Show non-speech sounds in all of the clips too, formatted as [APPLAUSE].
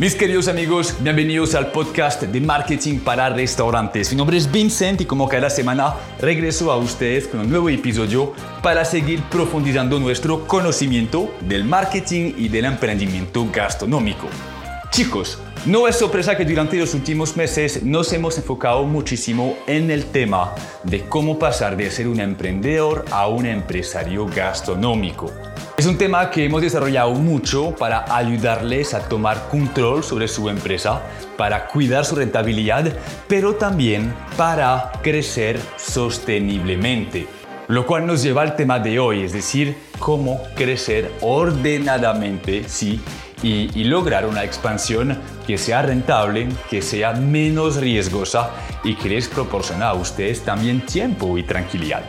Mis queridos amigos, bienvenidos al podcast de marketing para restaurantes. Mi nombre es Vincent y como cada semana regreso a ustedes con un nuevo episodio para seguir profundizando nuestro conocimiento del marketing y del emprendimiento gastronómico. Chicos, no es sorpresa que durante los últimos meses nos hemos enfocado muchísimo en el tema de cómo pasar de ser un emprendedor a un empresario gastronómico. Es un tema que hemos desarrollado mucho para ayudarles a tomar control sobre su empresa, para cuidar su rentabilidad, pero también para crecer sosteniblemente. Lo cual nos lleva al tema de hoy, es decir, cómo crecer ordenadamente, sí, y, lograr una expansión que sea rentable, que sea menos riesgosa y que les proporcione a ustedes también tiempo y tranquilidad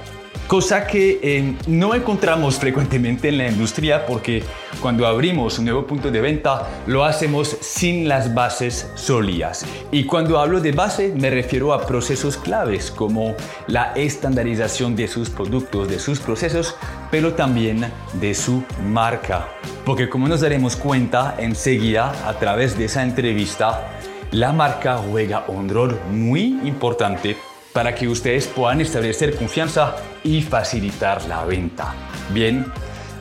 cosa que eh, no encontramos frecuentemente en la industria porque cuando abrimos un nuevo punto de venta lo hacemos sin las bases sólidas. Y cuando hablo de base me refiero a procesos claves como la estandarización de sus productos, de sus procesos, pero también de su marca. Porque como nos daremos cuenta enseguida a través de esa entrevista, la marca juega un rol muy importante para que ustedes puedan establecer confianza y facilitar la venta. Bien,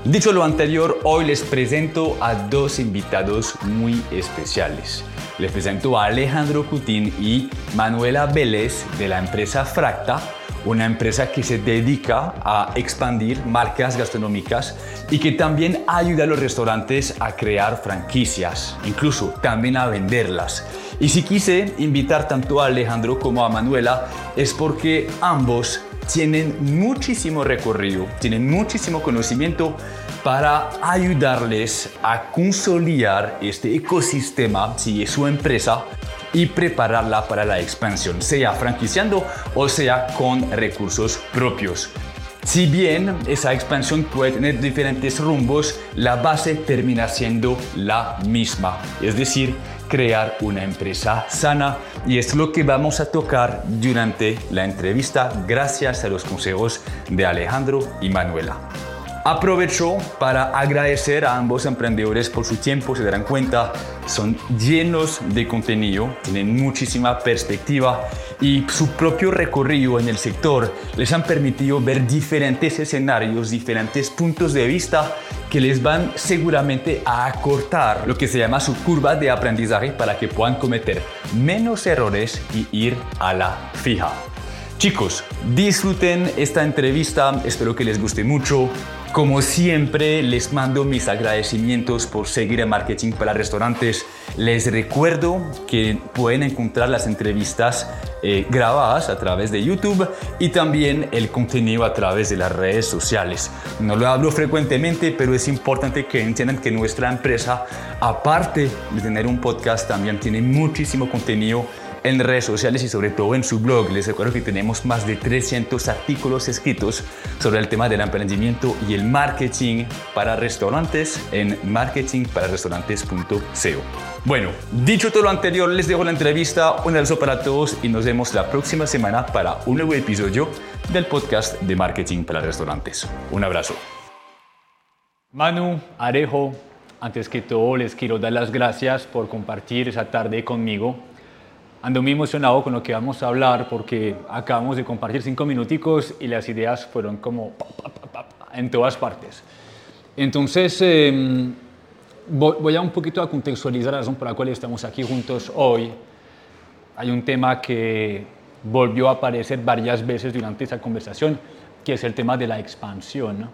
dicho lo anterior, hoy les presento a dos invitados muy especiales. Les presento a Alejandro Cutín y Manuela Vélez de la empresa Fracta, una empresa que se dedica a expandir marcas gastronómicas y que también ayuda a los restaurantes a crear franquicias, incluso también a venderlas. Y si quise invitar tanto a Alejandro como a Manuela es porque ambos tienen muchísimo recorrido, tienen muchísimo conocimiento para ayudarles a consolidar este ecosistema, si su empresa, y prepararla para la expansión, sea franquiciando o sea con recursos propios. Si bien esa expansión puede tener diferentes rumbos, la base termina siendo la misma, es decir, crear una empresa sana y es lo que vamos a tocar durante la entrevista gracias a los consejos de Alejandro y Manuela. Aprovecho para agradecer a ambos emprendedores por su tiempo, se darán cuenta, son llenos de contenido, tienen muchísima perspectiva y su propio recorrido en el sector les han permitido ver diferentes escenarios, diferentes puntos de vista que les van seguramente a acortar lo que se llama su curva de aprendizaje para que puedan cometer menos errores y ir a la fija. Chicos, disfruten esta entrevista, espero que les guste mucho. Como siempre, les mando mis agradecimientos por seguir en Marketing para Restaurantes. Les recuerdo que pueden encontrar las entrevistas eh, grabadas a través de YouTube y también el contenido a través de las redes sociales. No lo hablo frecuentemente, pero es importante que entiendan que nuestra empresa, aparte de tener un podcast, también tiene muchísimo contenido en redes sociales y sobre todo en su blog. Les recuerdo que tenemos más de 300 artículos escritos sobre el tema del emprendimiento y el marketing para restaurantes en marketingpararestaurantes.co. Bueno, dicho todo lo anterior, les dejo la entrevista, un abrazo para todos y nos vemos la próxima semana para un nuevo episodio del podcast de Marketing para Restaurantes. Un abrazo. Manu, Arejo, antes que todo les quiero dar las gracias por compartir esa tarde conmigo Ando muy emocionado con lo que vamos a hablar porque acabamos de compartir cinco minuticos y las ideas fueron como en todas partes. Entonces, em, voy a un poquito a contextualizar la razón por la cual estamos aquí juntos hoy. Hay un tema que volvió a aparecer varias veces durante esa conversación, que es el tema de la expansión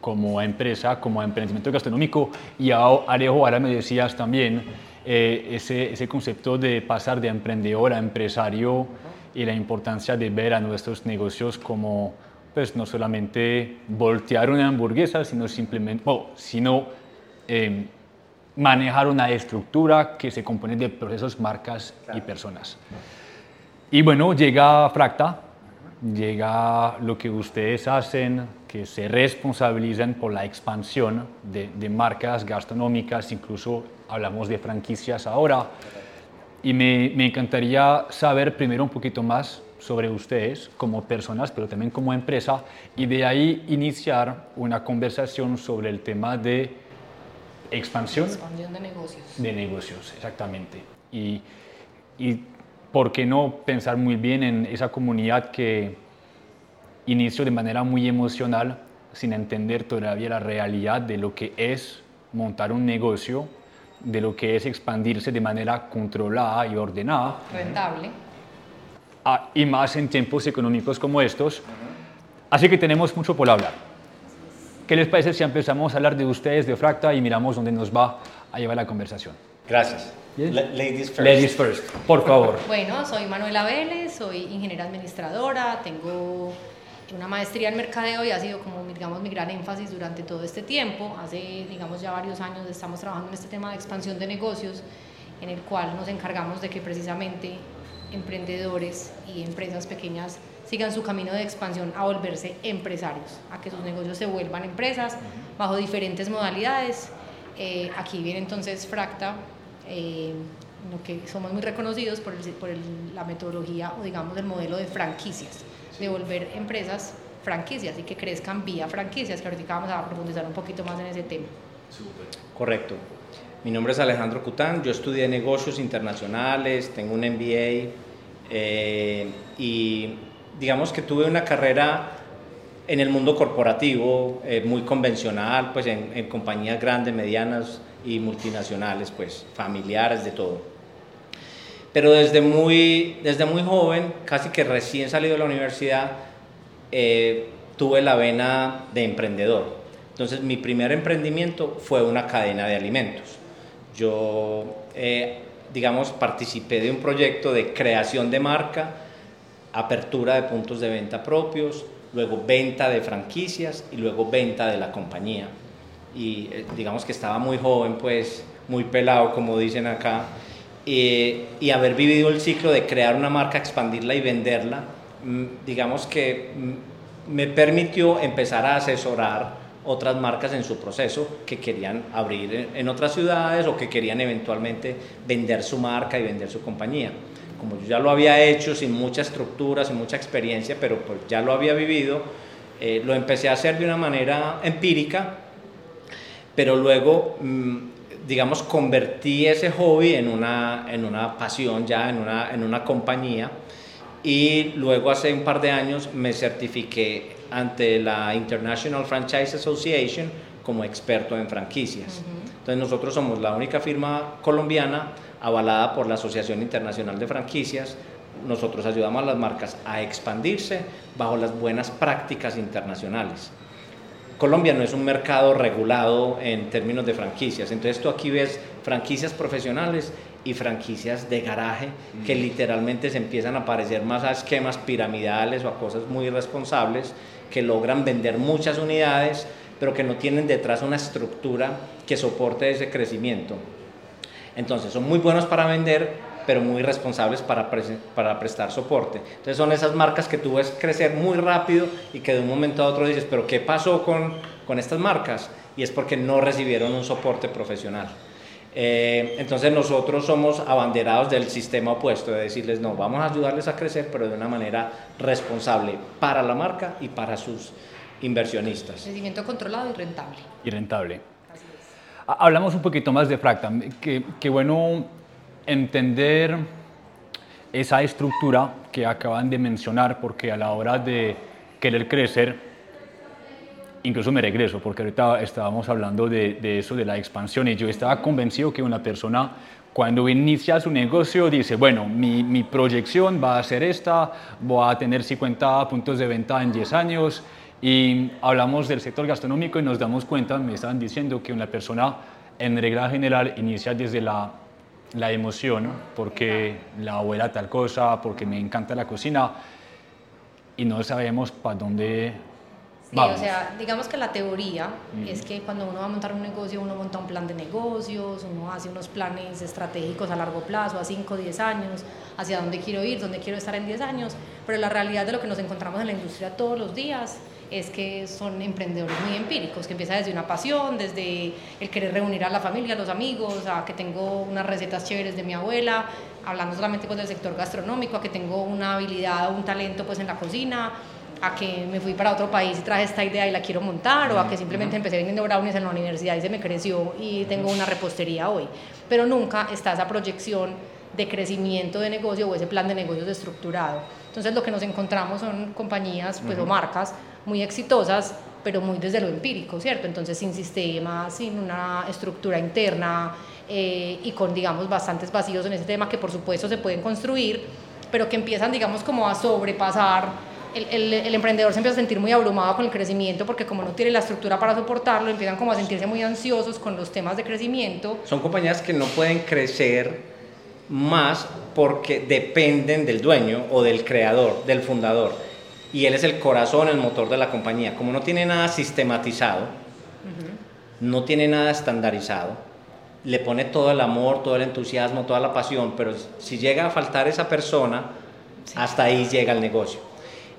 como empresa, como emprendimiento gastronómico. Y Arejo, ahora me decías también eh, ese, ese, concepto de pasar de emprendedor a empresario y la importancia de ver a nuestros negocios como, pues no solamente voltear una hamburguesa, sino simplemente, sino em, manejar una estructura que se compone de procesos, marcas y personas. Y bueno, llega Fracta, llega lo que ustedes hacen, que se responsabilizan por la expansión de, de marcas gastronómicas, incluso hablamos de franquicias ahora. Y me, me, encantaría saber primero un poquito más sobre ustedes como personas, pero también como empresa, y de ahí iniciar una conversación sobre el tema de expansión. Expansión de negocios. De negocios, exactamente. Y, y por qué no pensar muy bien en esa comunidad que inició de manera muy emocional sin entender todavía la realidad de lo que es montar un negocio, de lo que es expandirse de manera controlada y ordenada. Rentable. Ah, y más en tiempos económicos como estos. Así que tenemos mucho por hablar. ¿Qué les parece si empezamos a hablar de ustedes, de Fracta, y miramos dónde nos va a llevar la conversación? Gracias. Yes. ladies first. Ladies first, por favor. [LAUGHS] Bueno, soy Manuela Vélez, soy ingeniera administradora, tengo una maestría en mercadeo y ha sido como, digamos, mi gran énfasis durante todo este tiempo. Hace, digamos, ya varios años estamos trabajando en este tema de expansión de negocios, en el cual nos encargamos de que precisamente emprendedores y empresas pequeñas sigan su camino de expansión a volverse empresarios, a que sus negocios se vuelvan empresas bajo diferentes modalidades. Eh, aquí viene entonces Fracta, eh, lo que somos muy reconocidos por, el, por el, la metodología o digamos el modelo de franquicias de volver empresas franquicias y que crezcan vía franquicias, que ahorita vamos a profundizar un poquito más en ese tema. Correcto. Mi nombre es Alejandro Cután, yo estudié negocios internacionales, tengo un MBA eh, y digamos que tuve una carrera en el mundo corporativo eh, muy convencional, pues en, en, compañías grandes, medianas y multinacionales, pues familiares, de todo. Pero desde muy, desde muy joven, casi que recién salido de la universidad, eh, tuve la vena de emprendedor. Entonces mi primer emprendimiento fue una cadena de alimentos. Yo, eh, digamos, participé de un proyecto de creación de marca, apertura de puntos de venta propios, luego venta de franquicias y luego venta de la compañía. Y eh, digamos que estaba muy joven, pues muy pelado, como dicen acá, eh, y haber vivido el ciclo de crear una marca, expandirla y venderla, mm, digamos que mm, me permitió empezar a asesorar otras marcas en su proceso que querían abrir en otras ciudades o que querían eventualmente vender su marca y vender su compañía. Como yo ya lo había hecho sin mucha estructura, sin mucha experiencia, pero pues ya lo había vivido, eh, lo empecé a hacer de una manera empírica, pero luego mmm, digamos, convertí ese hobby en una, en una pasión ya, en una, en una compañía. Y luego hace un par de años me certifiqué ante la International Franchise Association como experto en franquicias. Entonces nosotros somos la única firma colombiana avalada por la Asociación Internacional de Franquicias. Nosotros ayudamos a las marcas a expandirse bajo las buenas prácticas internacionales. Colombia no es un mercado regulado en términos de franquicias. Entonces tú aquí ves franquicias profesionales y franquicias de garaje que mm. literalmente se empiezan a parecer más a esquemas piramidales o a cosas muy irresponsables que logran vender muchas unidades pero que no tienen detrás una estructura que soporte ese crecimiento. Entonces son muy buenos para vender, pero muy responsables para, para prestar soporte. Entonces son esas marcas que tú ves crecer muy rápido y que de un momento a otro dices, pero ¿qué pasó con, con estas marcas? Y es porque no recibieron un soporte profesional. Eh, entonces nosotros somos abanderados del sistema opuesto, de decirles, no, vamos a ayudarles a crecer, pero de una manera responsable para la marca y para sus inversionistas. Crecimiento controlado y rentable. Y rentable. Hablamos un poquito más de Fracta, que, que bueno entender esa estructura que acaban de mencionar, porque a la hora de querer crecer, incluso me regreso, porque ahorita estábamos hablando de, eso, de la expansión, y yo estaba convencido que una persona cuando inicia su negocio dice, bueno, mi, mi proyección va a ser esta, voy a tener 50 puntos de venta en 10 años, y hablamos del sector gastronómico y nos damos cuenta, me estaban diciendo que una persona en regla general inicia desde la la emoción, porque la abuela tal cosa, porque me encanta la cocina y no sabemos para dónde Sí, o sea, digamos que la teoría es que cuando uno va a montar un negocio, uno monta un plan de negocios, uno hace unos planes estratégicos a largo plazo, a 5 o 10 años, hacia dónde quiero ir, dónde quiero estar en 10 años, pero la realidad de lo que nos encontramos en la industria todos los días es que son emprendedores muy empíricos, que empieza desde una pasión, desde el querer reunir a la familia, a los amigos, a que tengo unas recetas chéveres de mi abuela, hablando solamente pues, del sector gastronómico, a que tengo una habilidad o un talento pues, en la cocina, a que me fui para otro país y traje esta idea y la quiero montar, o a que simplemente empecé vendiendo brownies en la universidad y se me creció y tengo una repostería hoy. Pero nunca está esa proyección de crecimiento de negocio o ese plan de negocios estructurado. Entonces lo que nos encontramos son compañías pues, o marcas muy exitosas, pero muy desde lo empírico, ¿cierto? Entonces sin sistema, sin una estructura interna eh, y con, digamos, bastantes vacíos en ese tema que por supuesto se pueden construir, pero que empiezan, digamos, como a sobrepasar el, el, emprendedor se empieza a sentir muy abrumado con el crecimiento porque como no tiene la estructura para soportarlo, empiezan como a sentirse muy ansiosos con los temas de crecimiento. Son compañías que no pueden crecer más porque dependen del dueño o del creador, del fundador. Y él es el corazón, el motor de la compañía. Como no tiene nada sistematizado, no tiene nada estandarizado, le pone todo el amor, todo el entusiasmo, toda la pasión, pero si llega a faltar esa persona, hasta ahí llega el negocio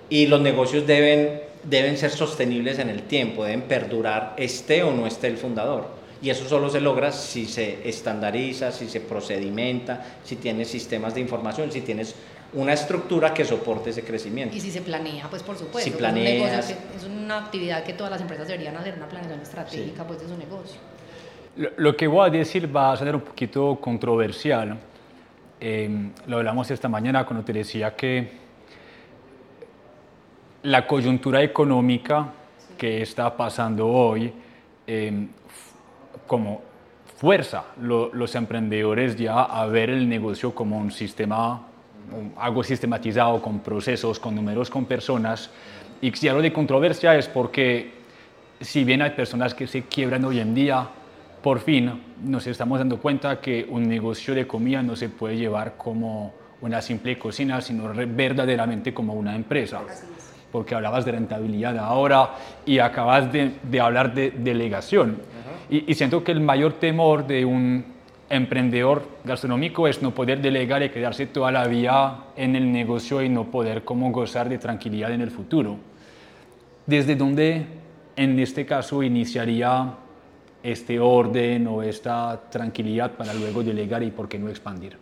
y los negocios deben, deben ser sostenibles en el tiempo, deben perdurar, esté o no esté el fundador. Y eso solo se logra si se estandariza, si se procedimenta, si tienes sistemas de información, si tienes una estructura que soporte ese crecimiento. Y si se planea, pues por supuesto. Si planeas, es, una actividad que todas las empresas deberían hacer, una planeación estratégica pues, de su negocio. Lo, que voy a decir va a ser un poquito controversial. Eh, lo hablamos esta mañana cuando te decía que la coyuntura económica que está pasando hoy em, como fuerza los emprendedores ya a ver el negocio como un sistema, algo sistematizado, con procesos, con números, con personas. Y si hablo de controversia es porque si bien hay personas que se quiebran hoy en día, por fin nos estamos dando cuenta que un negocio de comida no se puede llevar como una simple cocina, sino verdaderamente como una empresa porque hablabas de rentabilidad ahora y acabas de, de hablar de delegación. Y, siento que el mayor temor de un emprendedor gastronómico es no poder delegar y quedarse toda la vida en el negocio y no poder como gozar de tranquilidad en el futuro. ¿Desde dónde en este caso iniciaría este orden o esta tranquilidad para luego delegar y por qué no expandir?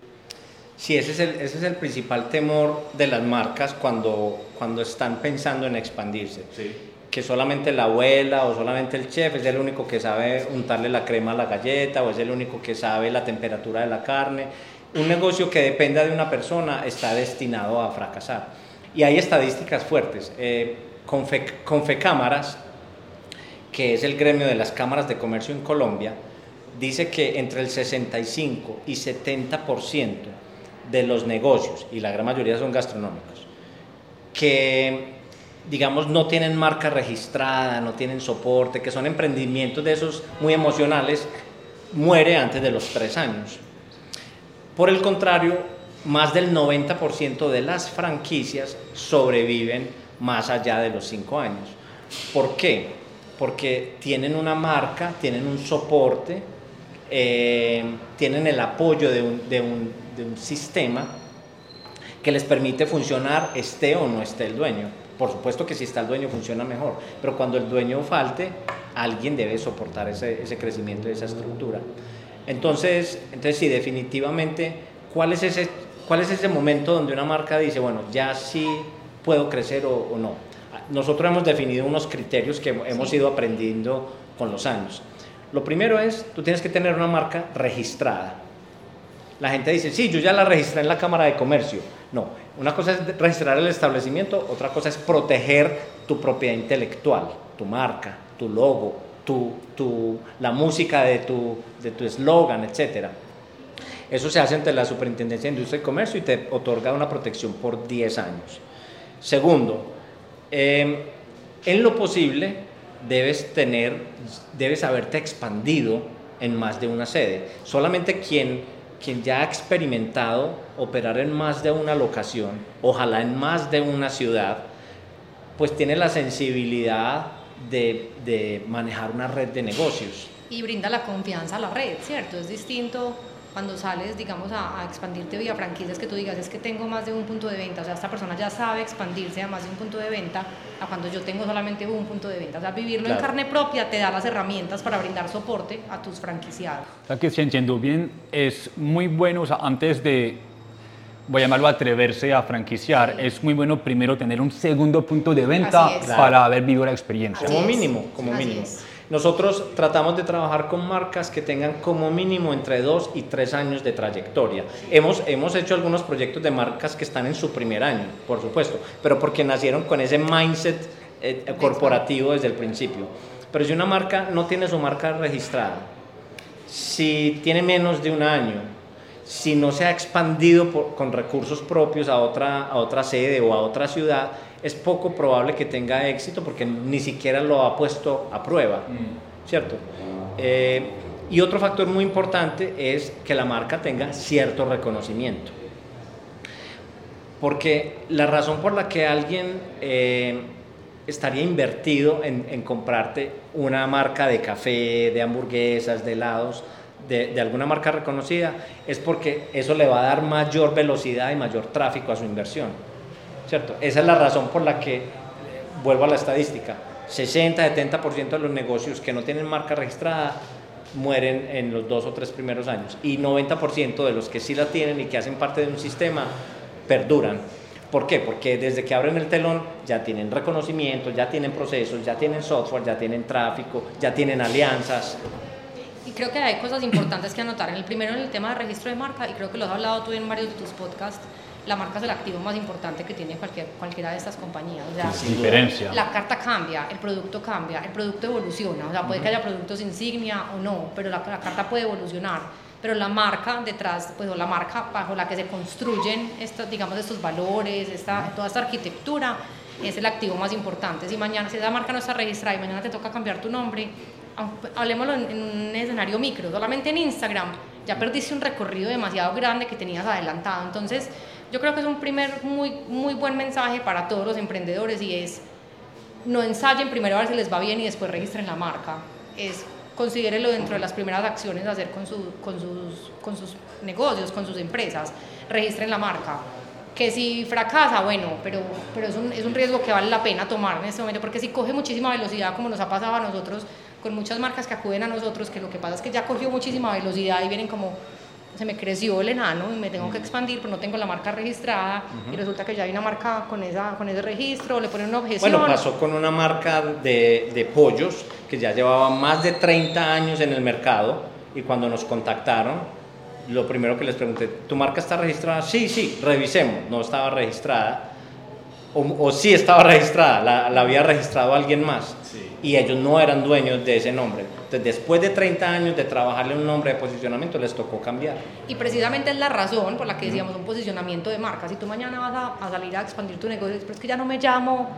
Sí, ese es, el, ese es el principal temor de las marcas cuando, cuando están pensando en expandirse. Que solamente la abuela o solamente el chef es el único que sabe untarle la crema a la galleta o es el único que sabe la temperatura de la carne. Un negocio que dependa de una persona está destinado a fracasar. Y hay estadísticas fuertes. Eh, Confecámaras, que es el gremio de las cámaras de comercio en Colombia, dice que entre el 65 y 70% de los negocios, y la gran mayoría son gastronómicos, que digamos no tienen marca registrada, no tienen soporte, que son emprendimientos de esos muy emocionales, muere antes de los tres años. Por el contrario, más del 90% de las franquicias sobreviven más allá de los cinco años. ¿Por qué? Porque tienen una marca, tienen un soporte, eh, tienen el apoyo de un, de un de un sistema que les permite funcionar esté o no esté el dueño. Por supuesto que si está el dueño funciona mejor, pero cuando el dueño falte, alguien debe soportar ese, ese crecimiento de esa estructura. Entonces, entonces sí, definitivamente, ¿cuál es, ese, ¿cuál es ese momento donde una marca dice, bueno, ya sí puedo crecer o, no? Nosotros hemos definido unos criterios que hemos ido aprendiendo con los años. Lo primero es, tú tienes que tener una marca registrada la gente dice, sí, yo ya la registré en la Cámara de Comercio. No, una cosa es registrar el establecimiento, otra cosa es proteger tu propiedad intelectual, tu marca, tu logo, tu, tu, la música de tu de tu eslogan, etc. Eso se hace ante la Superintendencia de Industria y Comercio y te otorga una protección por 10 años. Segundo, em, en lo posible debes tener, debes haberte expandido en más de una sede. Solamente quien quien ya ha experimentado operar en más de una locación, ojalá en más de una ciudad, pues tiene la sensibilidad de, de, manejar una red de negocios. Y brinda la confianza a la red, ¿cierto? Es distinto cuando sales, digamos, a, expandirte vía franquicias, que tú digas, es que tengo más de un punto de venta, o sea, esta persona ya sabe expandirse a más de un punto de venta, a cuando yo tengo solamente un punto de venta. O sea, vivirlo en carne propia te da las herramientas para brindar soporte a tus franquiciados. O sea, que si entiendo bien, es muy bueno, o sea, antes de voy a llamarlo atreverse a franquiciar, es muy bueno primero tener un segundo punto de venta para haber vivido la experiencia. como mínimo, como mínimo. Nosotros tratamos de trabajar con marcas que tengan como mínimo entre dos y tres años de trayectoria. Hemos, hemos hecho algunos proyectos de marcas que están en su primer año, por supuesto, pero porque nacieron con ese mindset eh, corporativo desde el principio. Pero si una marca no tiene su marca registrada, si tiene menos de un año, si no se ha expandido con recursos propios a otra, a otra sede o a otra ciudad, es poco probable que tenga éxito porque ni siquiera lo ha puesto a prueba, mm. ¿cierto? Eh, y otro factor muy importante es que la marca tenga cierto reconocimiento. Porque la razón por la que alguien eh, estaría invertido en, comprarte una marca de café, de hamburguesas, de helados, de, de, alguna marca reconocida, es porque eso le va a dar mayor velocidad y mayor tráfico a su inversión. ¿Cierto? Esa es la razón por la que, vuelvo a la estadística, 60-70% de los negocios que no tienen marca registrada mueren en los dos o tres primeros años y 90% de los que sí la tienen y que hacen parte de un sistema perduran. ¿Por qué? Porque desde que abren el telón ya tienen reconocimiento, ya tienen procesos, ya tienen software, ya tienen tráfico, ya tienen alianzas. Y creo que hay cosas importantes que anotar. En el primero, en el tema de registro de marca, y creo que lo has hablado tú en varios de tus podcasts, la marca es el activo más importante que tiene cualquier, cualquiera de estas compañías. O sea, diferencia. La carta cambia, el producto cambia, el producto evoluciona. O sea, puede que haya productos insignia o no, pero la, carta puede evolucionar. Pero la marca detrás, pues, o la marca bajo la que se construyen estos, digamos, estos valores, esta, toda esta arquitectura, es el activo más importante. Si mañana, si esa marca no está registrada y mañana te toca cambiar tu nombre, hablemoslo en, en un escenario micro, solamente en Instagram, ya perdiste un recorrido demasiado grande que tenías adelantado. Entonces, yo creo que es un primer muy, muy buen mensaje para todos los emprendedores y es no ensayen primero a ver si les va bien y después registren la marca. Es considérenlo dentro de las primeras acciones a hacer con, su, con, sus, con sus negocios, con sus empresas. Registren la marca. Que si fracasa, bueno, pero, pero es, un, es un riesgo que vale la pena tomar en este momento, porque si coge muchísima velocidad, como nos ha pasado a nosotros, con muchas marcas que acuden a nosotros, que lo que pasa es que ya cogió muchísima velocidad y vienen como se me creció el enano y me tengo que expandir, pero no tengo la marca registrada y resulta que ya hay una marca con, esa, con ese registro, le ponen una objeción. Bueno, pasó con una marca de, de pollos que ya llevaba más de 30 años en el mercado y cuando nos contactaron, lo primero que les pregunté, ¿tu marca está registrada? Sí, sí, revisemos, no estaba registrada. O, o sí estaba [LAUGHS] registrada, la, la había registrado alguien más. Y ellos no eran dueños de ese nombre entonces, después de 30 años de trabajarle un nombre de posicionamiento, les tocó cambiar. Y precisamente es la razón por la que decíamos un posicionamiento de marca. Si tú mañana vas a, salir a expandir tu negocio, pero es que ya no me llamo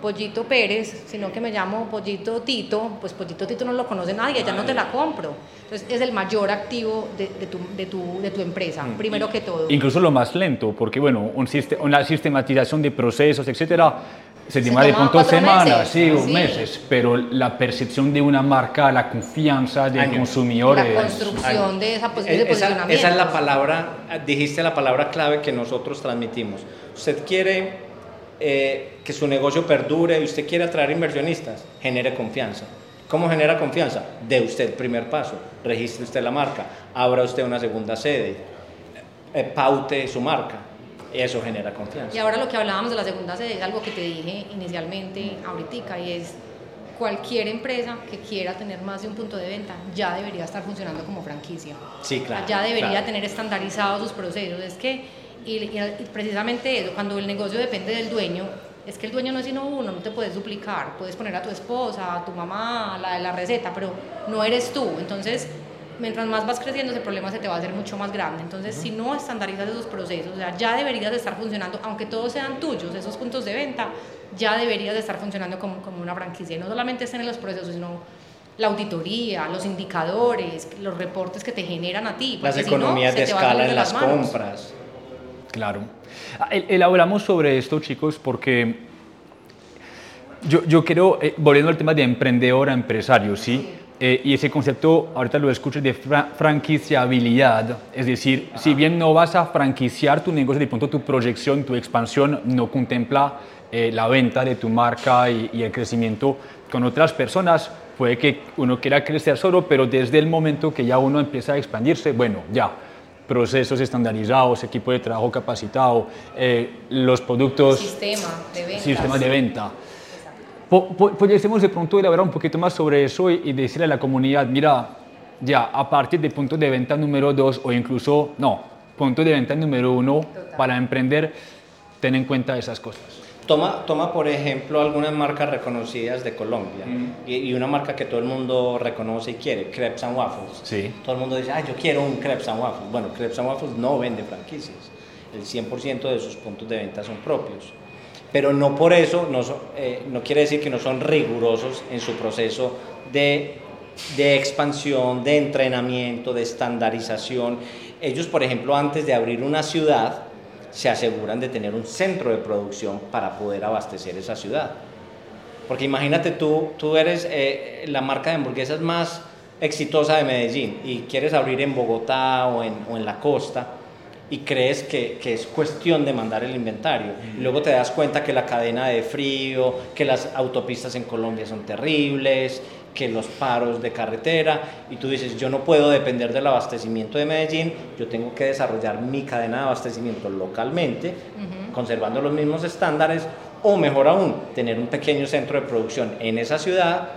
Pollito Pérez, sino que me llamo Pollito Tito, pues Pollito Tito no lo conoce nadie, ya no te la compro. Entonces es el mayor activo de, tu, de, tu, de tu, empresa, mm. primero que todo. Incluso lo más lento, porque bueno, un una sistematización de procesos, etcétera, se demora de pronto semanas, sí, o meses, pero la percepción de una marca, la confianza del consumidor. La construcción de esa posición de posicionamiento. Esa es la palabra, dijiste la palabra clave que nosotros transmitimos. Usted quiere eh, que su negocio perdure y usted quiere atraer inversionistas, genere confianza. ¿Cómo genera confianza? De usted el primer paso, registre usted la marca, abra usted una segunda sede, eh, paute su marca eso genera confianza. Y ahora lo que hablábamos de la segunda sede es algo que te dije inicialmente ahorita y es cualquier empresa que quiera tener más de un punto de venta ya debería estar funcionando como franquicia. Sí, claro. Ya debería tener estandarizados sus procesos. Es que, y, precisamente eso, cuando el negocio depende del dueño, es que el dueño no es sino uno, no te puedes duplicar, puedes poner a tu esposa, a tu mamá, la de la receta, pero no eres tú. Entonces, mientras más vas creciendo, ese problema se te va a hacer mucho más grande. Entonces, si no estandarizas esos procesos, o sea, ya deberías de estar funcionando, aunque todos sean tuyos, esos puntos de venta, ya deberías de estar funcionando como, como una franquicia. Y no solamente estén en los procesos, sino la auditoría, los indicadores, los reportes que te generan a ti. Las economías de escala en las compras. Claro. Ah, elaboramos sobre esto, chicos, porque yo, yo quiero, eh, volviendo al tema de emprendedor a empresario, ¿sí? Eh, y ese concepto, ahorita lo escucho, de franquiciabilidad. Es decir, si bien no vas a franquiciar tu negocio, de pronto tu proyección, tu expansión no contempla eh, la venta de tu marca y, y, el crecimiento con otras personas, puede que uno quiera crecer solo, pero desde el momento que ya uno empieza a expandirse, bueno, ya, procesos estandarizados, equipo de trabajo capacitado, eh, los productos... Sistema de venta. Sistema de venta. Podríamos de pronto elaborar un poquito más sobre eso y, decirle a la comunidad, mira, ya a partir del punto de venta número 2 o incluso, no, punto de venta número 1 para emprender, ten en cuenta esas cosas. Toma, toma por ejemplo algunas marcas reconocidas de Colombia y, una marca que todo el mundo reconoce y quiere, Crepes and Waffles. Sí. Todo el mundo dice, ah, yo quiero un Crepes and Waffles. Bueno, Crepes and Waffles no vende franquicias. El 100% de sus puntos de venta son propios. Pero no por eso, no, eh, no quiere decir que no son rigurosos en su proceso de, de expansión, de entrenamiento, de estandarización. Ellos, por ejemplo, antes de abrir una ciudad, se aseguran de tener un centro de producción para poder abastecer esa ciudad. Porque imagínate tú, tú eres eh, la marca de hamburguesas más exitosa de Medellín y quieres abrir en Bogotá o en, o en la costa y crees que, que, es cuestión de mandar el inventario. Y luego te das cuenta que la cadena de frío, que las autopistas en Colombia son terribles, que los paros de carretera y tú dices, yo no puedo depender del abastecimiento de Medellín, yo tengo que desarrollar mi cadena de abastecimiento localmente, conservando los mismos estándares o mejor aún, tener un pequeño centro de producción en esa ciudad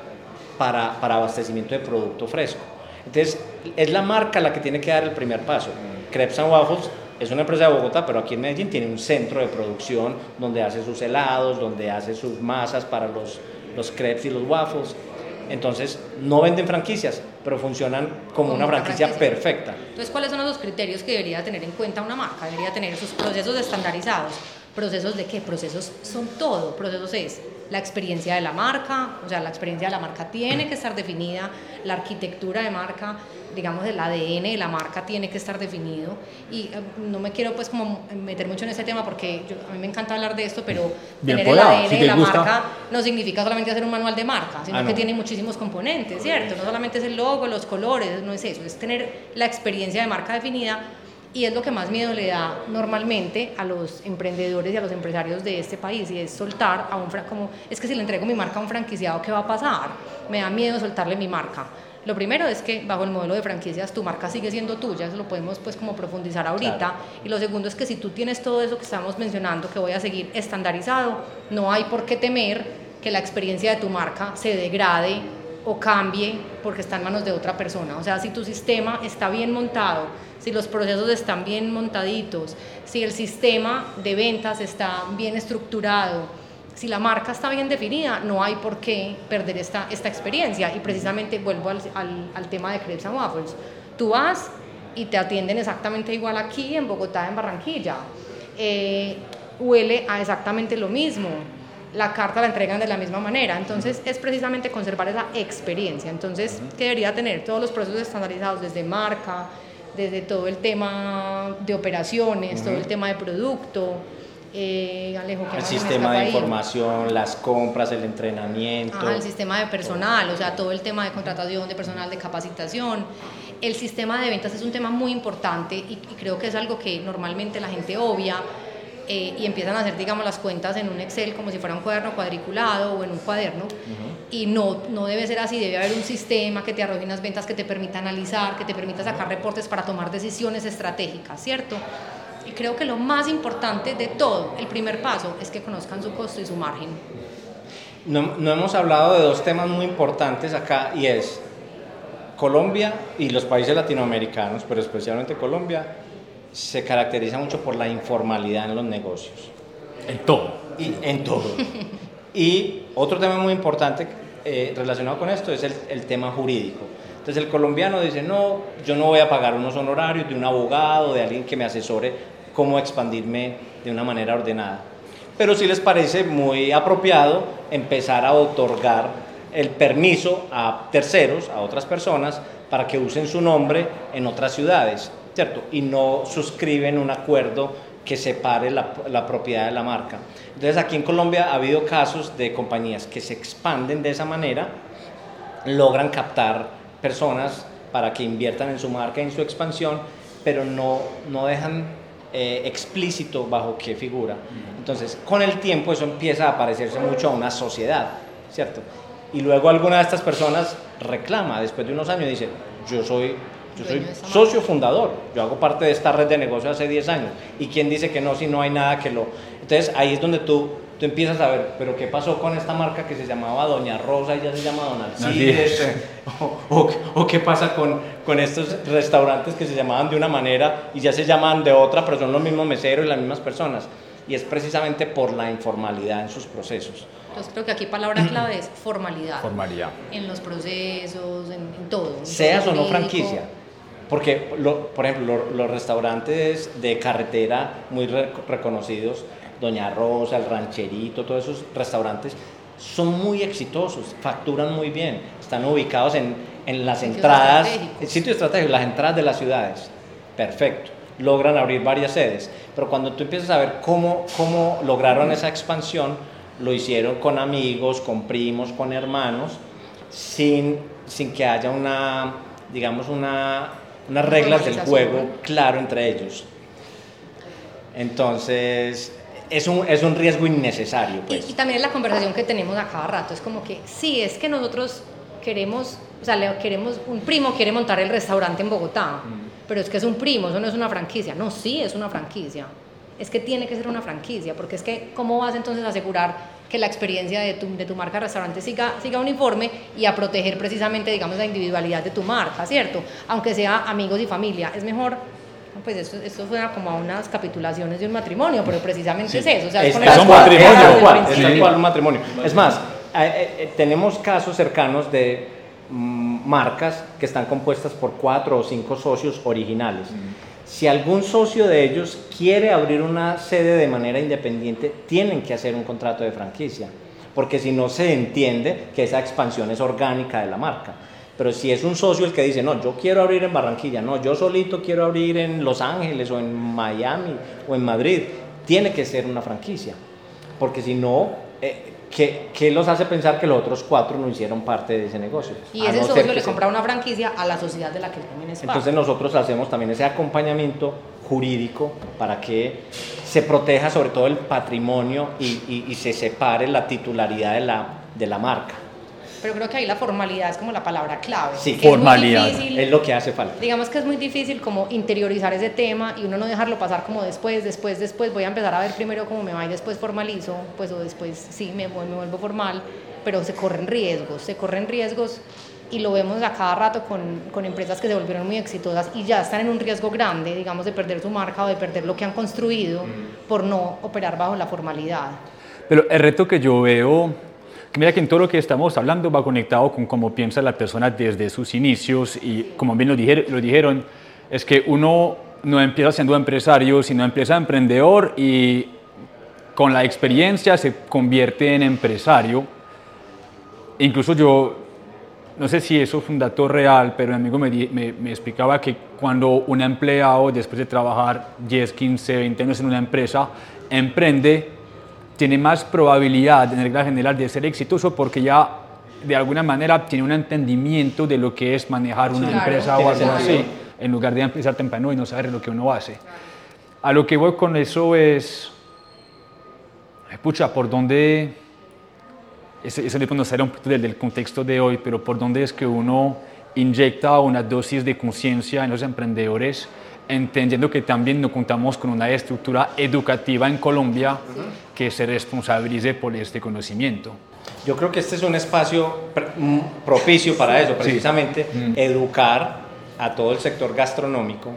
para, para abastecimiento de producto fresco. Entonces, es la marca la que tiene que dar el primer paso. Crepes and Waffles es una empresa de Bogotá, pero aquí en Medellín tiene un centro de producción donde hace sus helados, donde hace sus masas para los, los crepes y los waffles. Entonces, no venden franquicias, pero funcionan como, una, franquicia, perfecta. Entonces, ¿cuáles son los criterios que debería tener en cuenta una marca? Debería tener sus procesos estandarizados. ¿Procesos de qué? Procesos son todo. Procesos es la experiencia de la marca, o sea, la experiencia de la marca tiene que estar definida, la arquitectura de marca, digamos, el ADN de la marca tiene que estar definido. Y eh, no me quiero pues como meter mucho en ese tema porque a mí me encanta hablar de esto, pero tener el ADN de la marca no significa solamente hacer un manual de marca, sino ah, que tiene muchísimos componentes, ¿cierto? No solamente es el logo, los colores, no es eso, es tener la experiencia de marca definida y es lo que más miedo le da normalmente a los emprendedores y a los empresarios de este país y es soltar a un como es que si le entrego mi marca a un franquiciado qué va a pasar me da miedo soltarle mi marca lo primero es que bajo el modelo de franquicias tu marca sigue siendo tuya, eso lo podemos pues como profundizar ahorita. Y lo segundo es que si tú tienes todo eso que estamos mencionando, que voy a seguir estandarizado, no hay por qué temer que la experiencia de tu marca se degrade o cambie porque está en manos de otra persona. O sea, si tu sistema está bien montado, si los procesos están bien montaditos, si el sistema de ventas está bien estructurado, si la marca está bien definida, no hay por qué perder esta, esta experiencia. Y precisamente vuelvo al, al, tema de Crepes and Waffles. Tú vas y te atienden exactamente igual aquí en Bogotá, en Barranquilla. Eh, huele a exactamente lo mismo. La carta la entregan de la misma manera. Entonces es precisamente conservar esa experiencia. Entonces, ¿qué debería tener? Todos los procesos estandarizados, desde marca, desde todo el tema de operaciones, todo el tema de producto. Eh, Alejo, el sistema de información, las compras, el entrenamiento. el sistema de personal, o sea, todo el tema de contratación de personal, de capacitación. El sistema de ventas es un tema muy importante y creo que es algo que normalmente la gente obvia eh, y empiezan a hacer, digamos, las cuentas en un Excel como si fuera un cuaderno cuadriculado o en un cuaderno. Y no, no debe ser así, debe haber un sistema que te arroje unas ventas, que te permita analizar, que te permita sacar reportes para tomar decisiones estratégicas, ¿cierto? Y creo que lo más importante de todo, el primer paso, es que conozcan su costo y su margen. No, no hemos hablado de dos temas muy importantes acá y es Colombia y los países latinoamericanos, pero especialmente Colombia, se caracteriza mucho por la informalidad en los negocios. En todo. Y, en todo. y otro tema muy importante eh, relacionado con esto es el, el, tema jurídico. Entonces el colombiano dice, no, yo no voy a pagar unos honorarios de un abogado, de alguien que me asesore cómo expandirme de una manera ordenada. Pero sí les parece muy apropiado empezar a otorgar el permiso a terceros, a otras personas, para que usen su nombre en otras ciudades. ¿Cierto? Y no suscriben un acuerdo que separe la, propiedad de la marca. Entonces aquí en Colombia ha habido casos de compañías que se expanden de esa manera, logran captar personas para que inviertan en su marca, en su expansión, pero no, no dejan eh, explícito bajo qué figura. Entonces con el tiempo eso empieza a parecerse mucho a una sociedad, ¿cierto? Y luego alguna de estas personas reclama después de unos años dice, yo soy Yo soy socio fundador, yo hago parte de esta red de negocios hace 10 años. ¿Y quién dice que no si no hay nada que lo... Entonces ahí es donde tú, tú empiezas a ver, pero ¿qué pasó con esta marca que se llamaba Doña Rosa y ya se llama Don Alcides? [LAUGHS] O, o, qué pasa con, con estos restaurantes que se llamaban de una manera y ya se llaman de otra, pero son los mismos meseros y las mismas personas? Y es precisamente por la informalidad en sus procesos. Entonces creo que aquí palabra clave es formalidad. Formalidad. En los procesos, en, todo. Seas o no franquicia. Porque, por ejemplo, los restaurantes de carretera muy reconocidos, Doña Rosa, El Rancherito, todos esos restaurantes son muy exitosos, facturan muy bien, están ubicados en, en las entradas, en sitios estratégicos, las entradas de las ciudades. Perfecto, logran abrir varias sedes. Pero cuando tú empiezas a ver cómo, cómo lograron esa expansión, lo hicieron con amigos, con primos, con hermanos, sin, sin que haya una, digamos, una, unas reglas del juego claro entre ellos. Entonces, es un, es un riesgo innecesario. Pues. Y, también es la conversación que tenemos a cada rato, es como que sí, es que nosotros queremos, o sea, queremos, un primo quiere montar el restaurante en Bogotá, mm. pero es que es un primo, eso no es una franquicia. No, sí, es una franquicia es que tiene que ser una franquicia, porque es que ¿cómo vas entonces a asegurar que la experiencia de tu, de tu marca restaurante siga, siga uniforme y a proteger precisamente, digamos, la individualidad de tu marca, ¿cierto? Aunque sea amigos y familia, es mejor pues esto, esto suena como a unas capitulaciones de un matrimonio, pero precisamente es eso. O sea, es, un matrimonio. Es, un matrimonio. Es más, eh, eh, eh, tenemos casos cercanos de mm, marcas que están compuestas por cuatro o cinco socios originales. Si algún socio de ellos quiere abrir una sede de manera independiente, tienen que hacer un contrato de franquicia, porque si no se entiende que esa expansión es orgánica de la marca. Pero si es un socio el que dice, no, yo quiero abrir en Barranquilla, no, yo solito quiero abrir en Los Ángeles o en Miami o en Madrid, tiene que ser una franquicia, porque si no, eh, ¿Qué, los hace pensar que los otros cuatro no hicieron parte de ese negocio? Y ese socio le compra una franquicia a la sociedad de la que también es parte. Entonces nosotros hacemos también ese acompañamiento jurídico para que se proteja sobre todo el patrimonio y, y se separe la titularidad de la, de la marca. Pero creo que ahí la formalidad es como la palabra clave. Sí, formalidad. Es, lo que hace falta. Digamos que es muy difícil como interiorizar ese tema y uno no dejarlo pasar como después, después, después. Voy a empezar a ver primero cómo me va y después formalizo, pues o después sí me, me vuelvo formal, pero se corren riesgos, se corren riesgos y lo vemos a cada rato con, con, empresas que se volvieron muy exitosas y ya están en un riesgo grande, digamos, de perder su marca o de perder lo que han construido mm. por no operar bajo la formalidad. Pero el reto que yo veo Mira que en todo lo que estamos hablando va conectado con cómo piensa la persona desde sus inicios y como bien lo, lo dijeron, es que uno no empieza siendo empresario, sino empieza emprendedor y con la experiencia se convierte en empresario. Incluso yo, no sé si eso es un dato real, pero mi amigo me, me, me explicaba que cuando un empleado, después de trabajar 10, 15, 20 años en una empresa, emprende, tiene más probabilidad en regla general de ser exitoso porque ya de alguna manera tiene un entendimiento de lo que es manejar una empresa o algo así, en lugar de empezar temprano y no saber lo que uno hace. A lo que voy con eso es, pucha, ¿por dónde, eso, eso no será un poquito del, del contexto de hoy, pero por dónde es que uno inyecta una dosis de conciencia en los emprendedores entendiendo que también no contamos con una estructura educativa en Colombia que se responsabilice por este conocimiento. Yo creo que este es un espacio mm, propicio para eso, precisamente mm. educar a todo el sector gastronómico,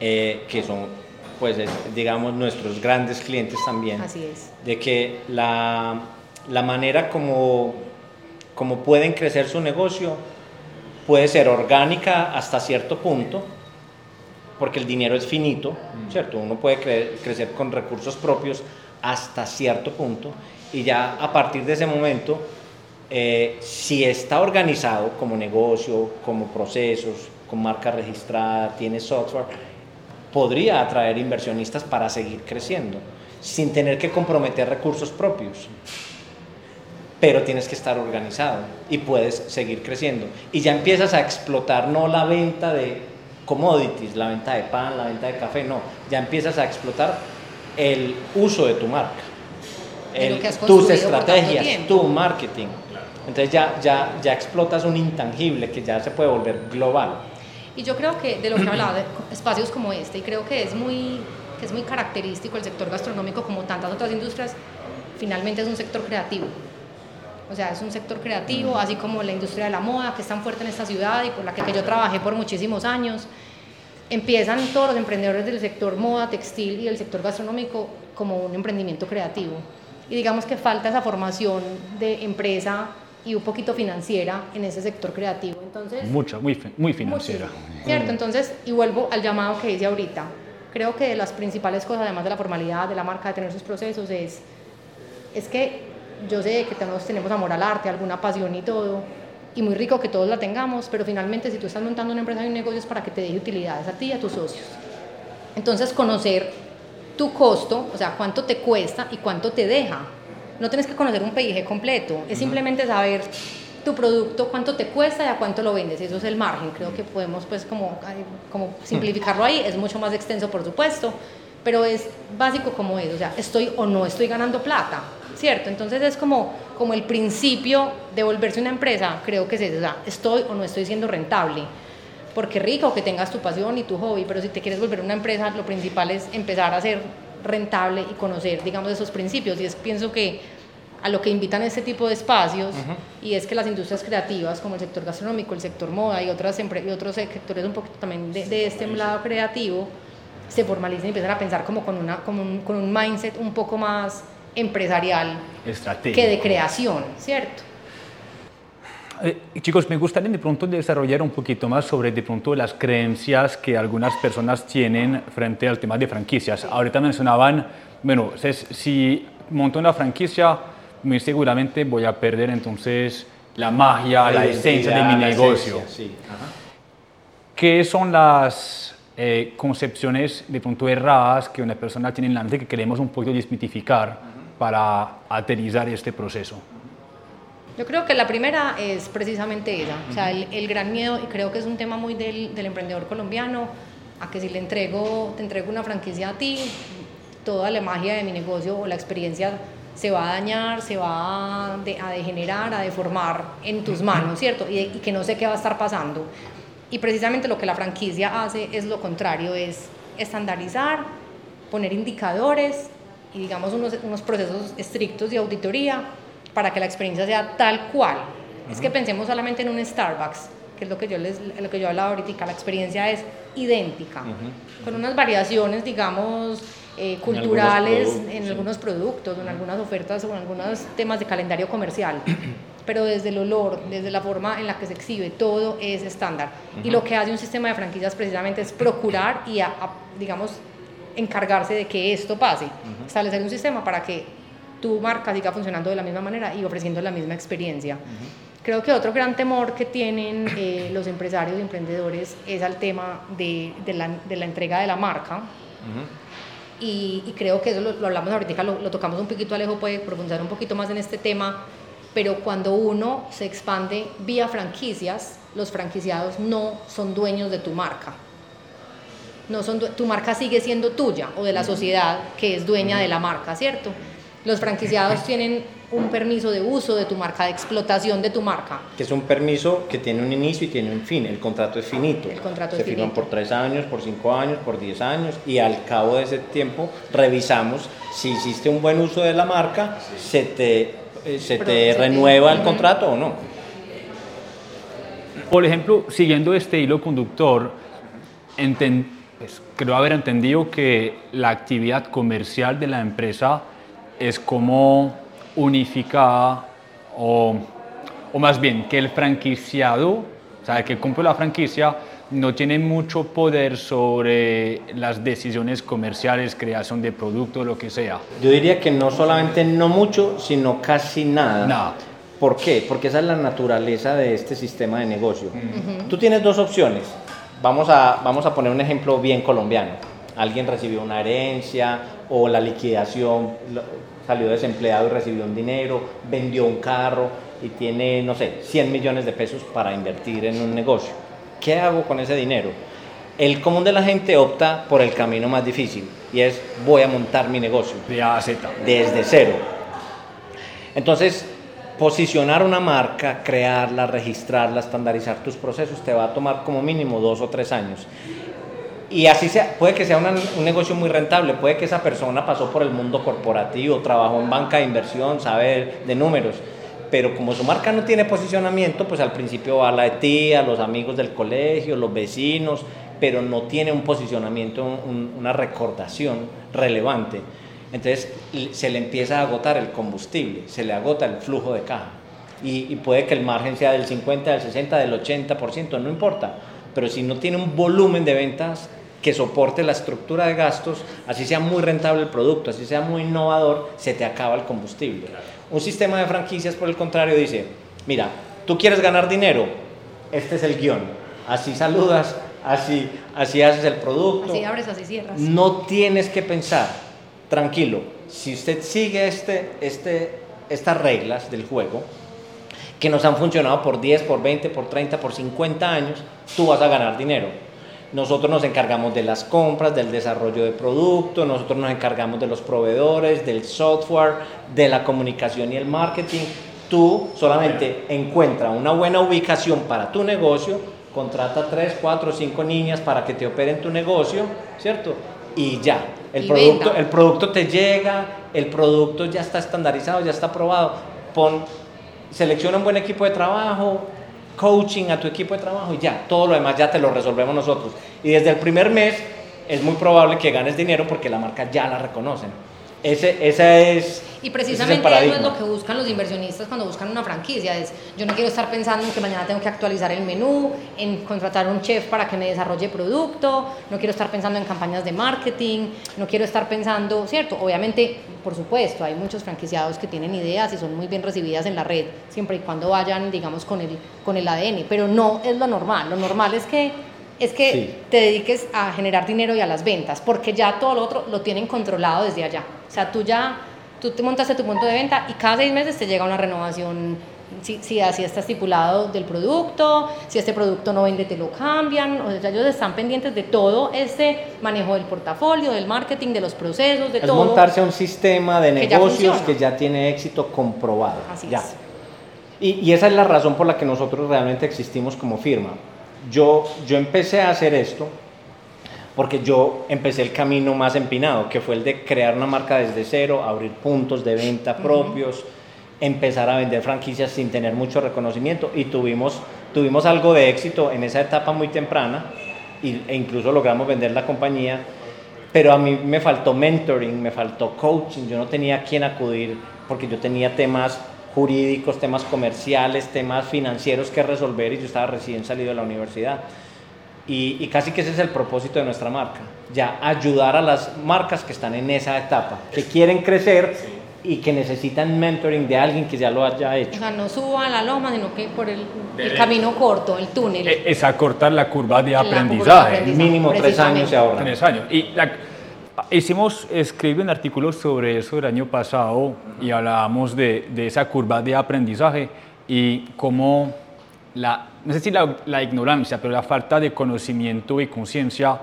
eh, que son, pues, digamos, nuestros grandes clientes también. Así es. De que la, la manera como, como pueden crecer su negocio puede ser orgánica hasta cierto punto, porque el dinero es finito, mm. ¿cierto? Uno puede crecer con recursos propios hasta cierto punto y ya a partir de ese momento, eh, si está organizado como negocio, como procesos, con marca registrada, tiene software, podría atraer inversionistas para seguir creciendo, sin tener que comprometer recursos propios. Pero tienes que estar organizado y puedes seguir creciendo. Y ya empiezas a explotar no la venta de commodities, la venta de pan, la venta de café, no, ya empiezas a explotar el uso de tu marca, tus estrategias, tu marketing. Entonces ya, ya, ya explotas un intangible que ya se puede volver global. Y yo creo que de lo que hablaba, de espacios como este, y creo que es muy, que es muy característico el sector gastronómico como tantas otras industrias, finalmente es un sector creativo. O sea, es un sector creativo, así como la industria de la moda, que es tan fuerte en esta ciudad y por la que, que yo trabajé por muchísimos años. Empiezan todos los emprendedores del sector moda, textil y del sector gastronómico como un emprendimiento creativo. Y digamos que falta esa formación de empresa y un poquito financiera en ese sector creativo. Entonces, Mucha, muy, muy financiera. Cierto, entonces, y vuelvo al llamado que hice ahorita. Creo que de las principales cosas, además de la formalidad de la marca, de tener sus procesos, es, es que yo sé que todos tenemos amor al arte, alguna pasión y todo, y muy rico que todos la tengamos, pero finalmente si tú estás montando una empresa y un negocio es para que te deje utilidades a ti y a tus socios. Entonces, conocer tu costo, o sea, cuánto te cuesta y cuánto te deja. No tienes que conocer un PIG completo, es simplemente saber tu producto, cuánto te cuesta y a cuánto lo vendes. Eso es el margen. Creo que podemos, pues, como, como simplificarlo ahí. Es mucho más extenso, por supuesto, pero es básico como es. O sea, estoy o no estoy ganando plata, ¿cierto? Entonces es como, como el principio de volverse una empresa. Creo que es eso. O sea, estoy o no estoy siendo rentable. Porque rico que tengas tu pasión y tu hobby, pero si te quieres volver una empresa, lo principal es empezar a ser rentable y conocer, digamos, esos principios. Y es, pienso que a lo que invitan este tipo de espacios, y es que las industrias creativas, como el sector gastronómico, el sector moda y, otras y otros sectores un poquito también de, de este lado creativo, se formalicen y empiezan a pensar como con, una, como un, con un mindset un poco más empresarial que de creación, ¿cierto? Eh, chicos, me gustaría de pronto desarrollar un poquito más sobre de pronto las creencias que algunas personas tienen frente al tema de franquicias. Ahorita mencionaban, bueno, si monto una franquicia, muy seguramente voy a perder entonces la magia, la, esencia de mi negocio. sí. ¿Qué son las eh, concepciones de pronto erradas que una persona tiene en la mente que queremos un poquito desmitificar para aterrizar este proceso? Yo creo que la primera es precisamente esa, o sea, el, gran miedo, y creo que es un tema muy del, emprendedor colombiano, a que si le entrego, te entrego una franquicia a ti, toda la magia de mi negocio o la experiencia se va a dañar, se va a, degenerar, a deformar en tus manos, ¿cierto? Y, y, que no sé qué va a estar pasando. Y precisamente lo que la franquicia hace es lo contrario, es estandarizar, poner indicadores y digamos unos, unos procesos estrictos de auditoría para que la experiencia sea tal cual. Es que pensemos solamente en un Starbucks, que es lo que yo les lo que yo hablaba ahorita, la experiencia es idéntica, con unas variaciones, digamos, eh, culturales en algunos, productos, en algunas ofertas o en algunos temas de calendario comercial. [CLEARS THROAT] Pero desde el olor, desde la forma en la que se exhibe, todo es estándar. Y lo que hace un sistema de franquicias precisamente es procurar y, digamos, encargarse de que esto pase. Establecer un sistema para que tu marca siga funcionando de la misma manera y ofreciendo la misma experiencia. Creo que otro gran temor que tienen eh, los empresarios y emprendedores es al tema de, de, la, de la, entrega de la marca. y, y, creo que eso lo, hablamos ahorita, lo, lo, tocamos un poquito, Alejo puede profundizar un poquito más en este tema, pero cuando uno se expande vía franquicias, los franquiciados no son dueños de tu marca. No son, tu marca sigue siendo tuya o de la sociedad que es dueña de la marca, ¿cierto? Los franquiciados [LAUGHS] tienen un permiso de uso de tu marca, de explotación de tu marca. Que es un permiso que tiene un inicio y tiene un fin. El contrato es finito. El contrato Se es firman finito. por tres años, por cinco años, por diez años y al cabo de ese tiempo revisamos si hiciste un buen uso de la marca, se te, eh, se te renueva el contrato o no. Por ejemplo, siguiendo este hilo conductor, pues, creo haber entendido que la actividad comercial de la empresa es como unificada o, o más bien que el franquiciado, o sea, el que compra la franquicia, no tiene mucho poder sobre las decisiones comerciales, creación de productos, lo que sea. Yo diría que no solamente no mucho, sino casi nada. Nada. ¿Por qué? Porque esa es la naturaleza de este sistema de negocio. Tú tienes dos opciones. Vamos a, vamos a poner un ejemplo bien colombiano. Alguien recibió una herencia o la liquidación, salió desempleado y recibió un dinero, vendió un carro y tiene, no sé, 100 millones de pesos para invertir en un negocio. ¿Qué hago con ese dinero? El común de la gente opta por el camino más difícil y es voy a montar mi negocio. De A a Z. Desde cero. Entonces, posicionar una marca, crearla, registrarla, estandarizar tus procesos, te va a tomar como mínimo dos o tres años. Y así puede que sea un negocio muy rentable, puede que esa persona pasó por el mundo corporativo, trabajó en banca de inversión, sabe de números, pero como su marca no tiene posicionamiento, pues al principio va a la tía, los amigos del colegio, los vecinos, pero no tiene un posicionamiento, una recordación relevante. Entonces se le empieza a agotar el combustible, se le agota el flujo de caja. Y, y puede que el margen sea del 50, del 60, del 80%, no importa. Pero si no tiene un volumen de ventas que soporte la estructura de gastos, así sea muy rentable el producto, así sea muy innovador, se te acaba el combustible. Un sistema de franquicias, por el contrario, dice, mira, tú quieres ganar dinero, este es el guion, así saludas, así, así haces el producto. Así abres, así cierras. No tienes que pensar, tranquilo, si usted sigue este, este, estas reglas del juego, que nos han funcionado por 10, por 20, por 30, por 50 años, tú vas a ganar dinero nosotros nos encargamos de las compras, del desarrollo de producto, nosotros nos encargamos de los proveedores, del software, de la comunicación y el marketing. Tú solamente encuentra una buena ubicación para tu negocio, contrata 3, 4, 5 niñas para que te operen tu negocio, ¿cierto? Y ya, el, producto, el producto te llega, el producto ya está estandarizado, ya está probado. Pon, selecciona un buen equipo de trabajo, coaching a tu equipo de trabajo y ya, todo lo demás ya te lo resolvemos nosotros. Y desde el primer mes es muy probable que ganes dinero porque la marca ya la reconocen. Ese, esa es. Y precisamente eso es lo que buscan los inversionistas cuando buscan una franquicia. Es, yo no quiero estar pensando en que mañana tengo que actualizar el menú, en contratar un chef para que me desarrolle producto, no quiero estar pensando en campañas de marketing, no quiero estar pensando, ¿cierto? Obviamente, por supuesto, hay muchos franquiciados que tienen ideas y son muy bien recibidas en la red, siempre y cuando vayan, digamos, con el, con el ADN, pero no es lo normal. Lo normal es que es que te dediques a generar dinero y a las ventas, porque ya todo lo otro lo tienen controlado desde allá. O sea, tú ya, tú te montaste tu punto de venta y cada seis meses te llega una renovación, si, si así está estipulado del producto, si este producto no vende te lo cambian, o sea, ellos están pendientes de todo este manejo del portafolio, del marketing, de los procesos, de es todo. Montarse un sistema de negocios que ya, tiene éxito comprobado. Así ya. es. Y, y esa es la razón por la que nosotros realmente existimos como firma yo, yo empecé a hacer esto porque yo empecé el camino más empinado, que fue el de crear una marca desde cero, abrir puntos de venta propios, empezar a vender franquicias sin tener mucho reconocimiento. Y tuvimos, tuvimos algo de éxito en esa etapa muy temprana e incluso logramos vender la compañía, pero a mí me faltó mentoring, me faltó coaching, yo no tenía a quién acudir porque yo tenía temas jurídicos, temas comerciales, temas financieros que resolver y yo estaba recién salido de la universidad. Y, casi que ese es el propósito de nuestra marca, ya ayudar a las marcas que están en esa etapa, que quieren crecer y que necesitan mentoring de alguien que ya lo haya hecho. O sea, no suba a la loma, sino que por el, camino corto, el túnel. E, es acortar la curva de aprendizaje. Mínimo tres años y ahora. Tres años. Y la, Hicimos, escribí un artículo sobre eso el año pasado y hablábamos de, de esa curva de aprendizaje y cómo la, no sé si la, la, ignorancia, pero la falta de conocimiento y conciencia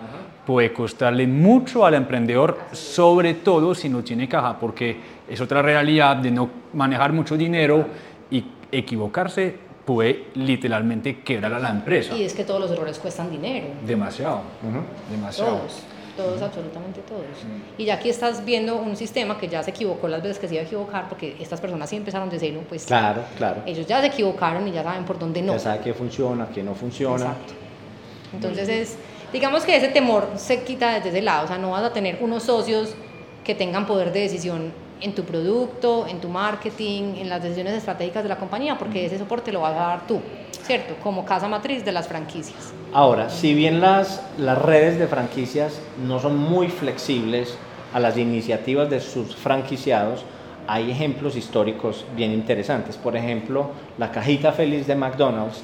puede costarle mucho al emprendedor, sobre todo si no tiene caja, porque es otra realidad de no manejar mucho dinero y equivocarse puede literalmente quebrar a la empresa. Y es que todos los errores cuestan dinero. Demasiado, demasiado. Todos todos, absolutamente todos. Y ya aquí estás viendo un sistema que ya se equivocó las veces que se iba a equivocar, porque estas personas sí empezaron de cero, pues claro, claro. ellos ya se equivocaron y ya saben por dónde no. Ya saben qué funciona, qué no funciona. Exacto. Entonces es, digamos que ese temor se quita desde ese lado, o sea, no vas a tener unos socios que tengan poder de decisión en tu producto, en tu marketing, en las decisiones estratégicas de la compañía, porque ese soporte lo vas a dar tú, ¿cierto? Como casa matriz de las franquicias. Ahora, si bien las, las redes de franquicias no son muy flexibles a las iniciativas de sus franquiciados, hay ejemplos históricos bien interesantes. Por ejemplo, la cajita feliz de McDonald's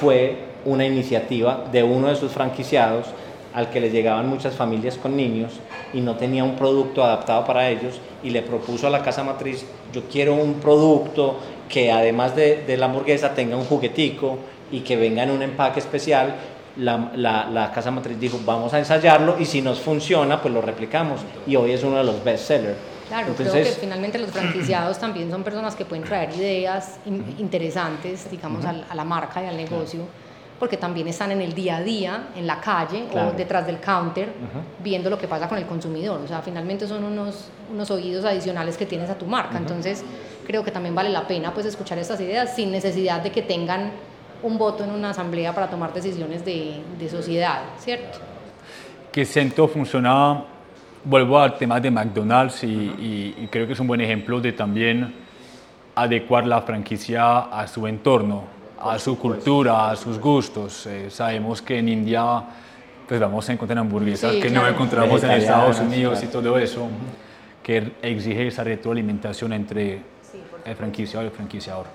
fue una iniciativa de uno de sus franquiciados al que le llegaban muchas familias con niños y no tenía un producto adaptado para ellos y le propuso a la casa matriz, yo quiero un producto que además de, de la hamburguesa tenga un juguetico y que venga en un empaque especial. La, la, la, casa matriz dijo, vamos a ensayarlo y si nos funciona, pues lo replicamos. Y hoy es uno de los best sellers. Claro, creo que finalmente los franquiciados también son personas que pueden traer ideas interesantes, digamos, a, la marca y al negocio, porque también están en el día a día, en la calle o detrás del counter, viendo lo que pasa con el consumidor. O sea, finalmente son unos, unos oídos adicionales que tienes a tu marca. Entonces, creo que también vale la pena pues escuchar estas ideas sin necesidad de que tengan un voto en una asamblea para tomar decisiones de, de sociedad, ¿cierto? Que siento funcionaba vuelvo al tema de McDonald's y, creo que es un buen ejemplo de también adecuar la franquicia a su entorno, a su cultura, a sus gustos. Eh, sabemos que en India pues vamos a encontrar hamburguesas que no encontramos en Estados Unidos y todo eso, que exige esa retroalimentación entre el franquiciado y el franquiciador.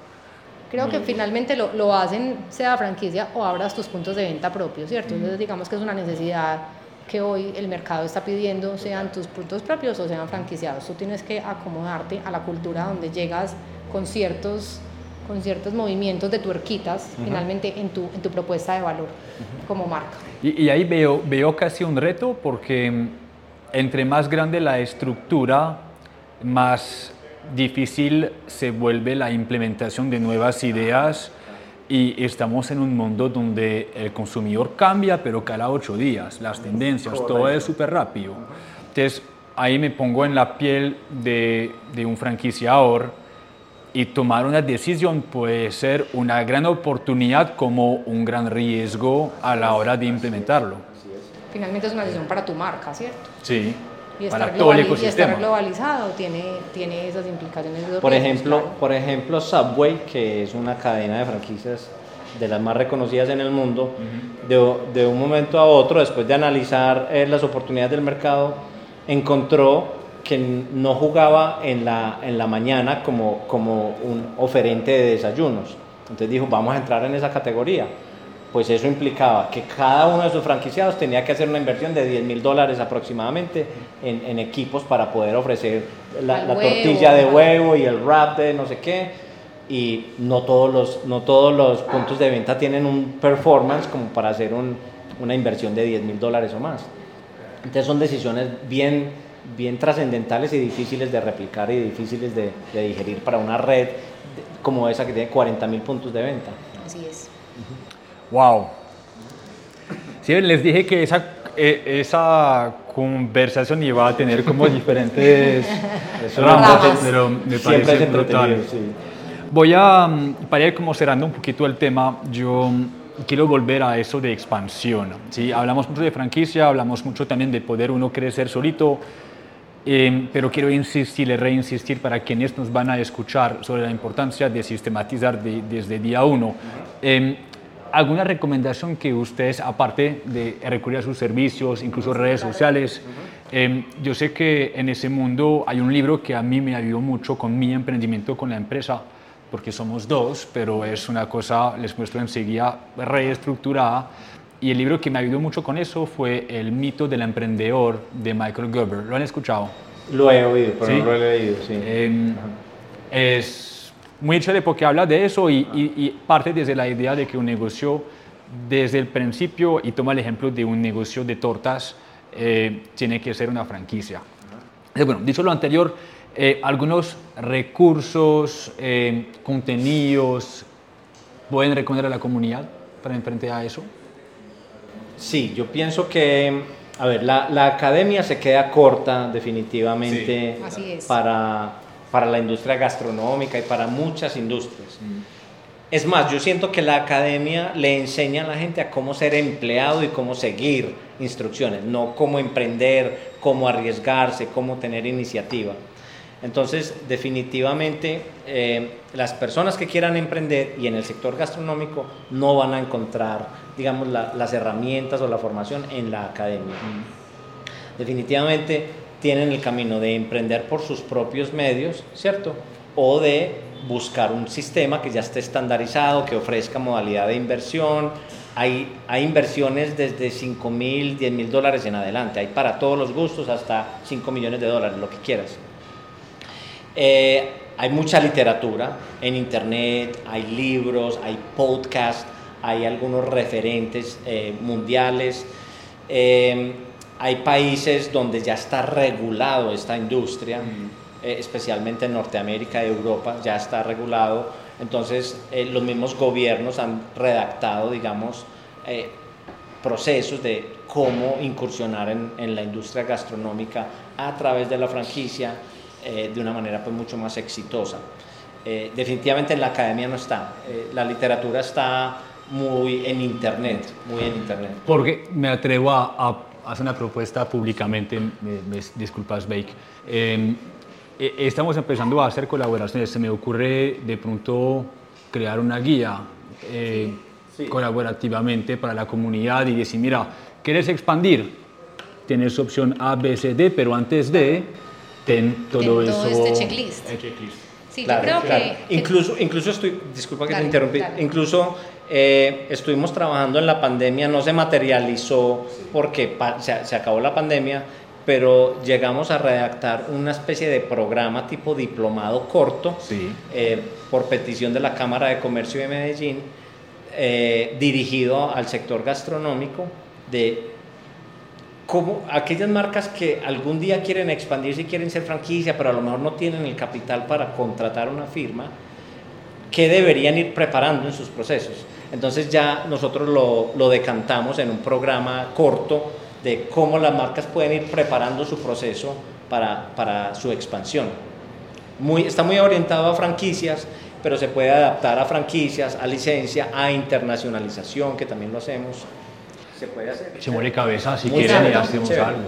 Creo que finalmente lo, lo, hacen, sea franquicia o abras tus puntos de venta propios, ¿cierto? Entonces digamos que es una necesidad que hoy el mercado está pidiendo, sean tus puntos propios o sean franquiciados. Tú tienes que acomodarte a la cultura donde llegas con ciertos, con ciertos movimientos de tuerquitas, finalmente en tu, en tu propuesta de valor como marca. Y, y, ahí veo, veo casi un reto porque mm, entre más grande la estructura, más difícil se vuelve la implementación de nuevas ideas y estamos en un mundo donde el consumidor cambia, pero cada ocho días, las tendencias, todo es súper rápido. Entonces, ahí me pongo en la piel de, de un franquiciador y tomar una decisión puede ser una gran oportunidad como un gran riesgo a la hora de implementarlo. Finalmente es una decisión para tu marca, ¿cierto? Sí y estar, todo el y estar globalizado tiene, tiene esas implicaciones. Por ejemplo, por ejemplo, Subway, que es una cadena de franquicias de las más reconocidas en el mundo, de, de, un momento a otro, después de analizar eh, las oportunidades del mercado, encontró que no jugaba en la, en la mañana como, como un oferente de desayunos. Entonces dijo, vamos a entrar en esa categoría pues eso implicaba que cada uno de sus franquiciados tenía que hacer una inversión de 10 mil dólares aproximadamente en, equipos para poder ofrecer la, tortilla de huevo y el wrap de no sé qué. Y no todos los, no todos los puntos de venta tienen un performance como para hacer una inversión de 10 mil dólares o más. Entonces son decisiones bien, bien trascendentales y difíciles de replicar y difíciles de, de digerir para una red como esa que tiene 40 mil puntos de venta. Así es. Wow. Sí, les dije que esa, e, esa conversación iba a tener como diferentes [LAUGHS] ramas, pero me parece brutal. Voy a, mm, para ir como cerrando un poquito el tema, yo mm, quiero volver a eso de expansión. ¿sí? Hablamos mucho de franquicia, hablamos mucho también de poder uno crecer solito, eh, pero quiero insistir y reinsistir para quienes nos van a escuchar sobre la importancia de sistematizar desde día uno. Eh, ¿Alguna recomendación que ustedes, aparte de recurrir a sus servicios, incluso redes sociales, em, yo sé que en ese mundo hay un libro que a mí me ayudó mucho con mi emprendimiento con la empresa, porque somos dos, pero es una cosa, les muestro enseguida, reestructurada. Y el libro que me ayudó mucho con eso fue El mito del emprendedor de Michael Gerber. ¿Lo han escuchado? Lo he oído, pero no lo he leído, sí. Em, es muy chévere porque habla de eso y, parte desde la idea de que un negocio desde el principio, y toma el ejemplo de un negocio de tortas, eh, tiene que ser una franquicia. bueno, dicho lo anterior, eh, algunos recursos, eh, contenidos, ¿pueden recomendar a la comunidad para enfrentar a eso? Sí, yo pienso que, a ver, la, la academia se queda corta definitivamente para para la industria gastronómica y para muchas industrias. Mm. Es más, yo siento que la academia le enseña a la gente a cómo ser empleado y cómo seguir instrucciones, no cómo emprender, cómo arriesgarse, cómo tener iniciativa. Entonces, definitivamente, eh, las personas que quieran emprender y en el sector gastronómico no van a encontrar, digamos, las herramientas o la formación en la academia. Mm. Definitivamente, tienen el camino de emprender por sus propios medios, ¿cierto? O de buscar un sistema que ya esté estandarizado, que ofrezca modalidad de inversión. Hay, hay inversiones desde 5 mil, 10 mil dólares en adelante. Hay para todos los gustos hasta 5 millones de dólares, lo que quieras. Eh, hay mucha literatura en internet, hay libros, hay podcasts, hay algunos referentes eh, mundiales. Eh, hay países donde ya está regulado esta industria, eh, especialmente en Norteamérica y Europa, ya está regulado. Entonces, eh, los mismos gobiernos han redactado, digamos, eh, procesos de cómo incursionar en, en, la industria gastronómica a través de la franquicia de una manera pues, mucho más exitosa. definitivamente en la academia no está, la literatura está muy en internet, muy en internet. Porque me atrevo a, hacer una propuesta públicamente, me, disculpas Bake. Em, e, estamos empezando a hacer colaboraciones, se me ocurre de pronto crear una guía eh, colaborativamente para la comunidad y decir, mira, ¿quieres expandir? Tienes opción A, B, C, D, pero antes de, ten todo, eso. Todo este checklist. Sí, yo creo que, Incluso, incluso estoy, disculpa que te interrumpí, incluso eh, estuvimos trabajando en la pandemia, no se materializó porque se, acabó la pandemia, pero llegamos a redactar una especie de programa tipo diplomado corto eh, por petición de la Cámara de Comercio de Medellín, eh, dirigido al sector gastronómico de cómo aquellas marcas que algún día quieren expandirse y quieren ser franquicia, pero a lo mejor no tienen el capital para contratar una firma, ¿qué deberían ir preparando en sus procesos? Entonces ya nosotros lo, decantamos en un programa corto de cómo las marcas pueden ir preparando su proceso para, su expansión. Muy, está muy orientado a franquicias, pero se puede adaptar a franquicias, a licencia, a internacionalización, que también lo hacemos. Se puede hacer. Se muere cabeza si quieren y hacemos algo.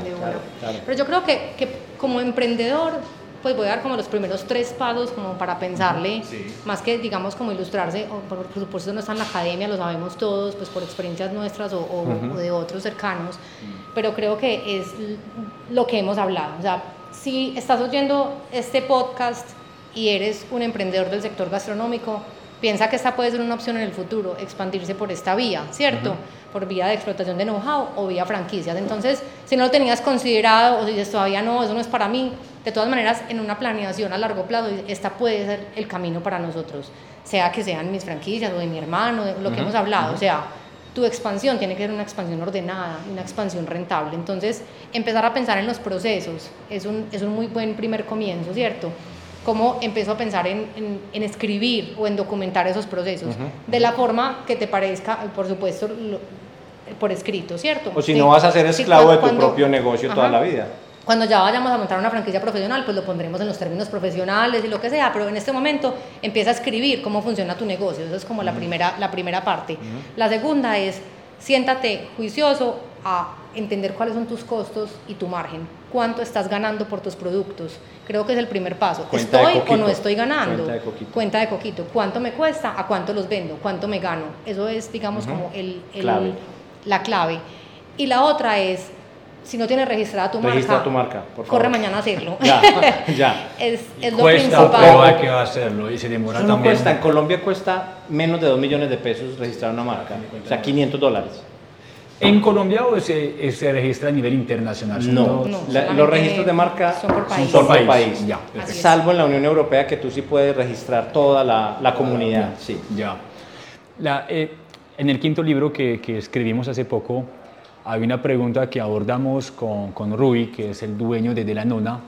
Pero yo creo que, que como emprendedor pues voy a dar como los primeros tres pasos como para pensarle, más que digamos como ilustrarse, o por, supuesto no está en la academia, lo sabemos todos, pues por experiencias nuestras o, de otros cercanos, pero creo que es lo que hemos hablado. O sea, si estás oyendo este podcast y eres un emprendedor del sector gastronómico, piensa que esta puede ser una opción en el futuro, expandirse por esta vía, ¿cierto? Por vía de explotación de know-how o vía franquicias. Entonces, si no lo tenías considerado o si dices todavía no, eso no es para mí, de todas maneras, en una planeación a largo plazo, esta puede ser el camino para nosotros, sea que sean mis franquicias o de mi hermano, de lo que hemos hablado, o sea, tu expansión tiene que ser una expansión ordenada, una expansión rentable. Entonces, empezar a pensar en los procesos es un, es un muy buen primer comienzo, ¿cierto? cómo empezó a pensar en, en, escribir o en documentar esos procesos, de la forma que te parezca, por supuesto, por escrito, ¿cierto? O si no vas a ser esclavo de tu propio negocio toda la vida. Cuando ya vayamos a montar una franquicia profesional, pues lo pondremos en los términos profesionales y lo que sea, pero en este momento empieza a escribir cómo funciona tu negocio, eso es como la, primera, la primera parte. La segunda es, siéntate juicioso a entender cuáles son tus costos y tu margen, cuánto estás ganando por tus productos. Creo que es el primer paso. ¿Estoy o no estoy ganando? Cuenta de, coquito. cuenta de coquito. ¿Cuánto me cuesta? ¿A cuánto los vendo? ¿Cuánto me gano? Eso es, digamos, como el, la clave. Y la otra es si no tienes registrada tu Registra tu marca, por favor. Corre mañana a hacerlo. Ya, [LAUGHS] ya. es, es lo cuesta, principal. Pero hay que hacerlo y se demora Eso no también. Cuesta, en Colombia cuesta menos de 2 millones de pesos registrar una marca, o sea, 500 dólares. ¿En Colombia o se, se registra a nivel internacional? No, los registros de marca son por país. Son por país. Ya, Salvo en la Unión Europea que tú sí puedes registrar toda la, la comunidad. Sí. Ya. La, eh, en el quinto libro que, que escribimos hace poco, hay una pregunta que abordamos con, con Rui, que es el dueño de De la Nona,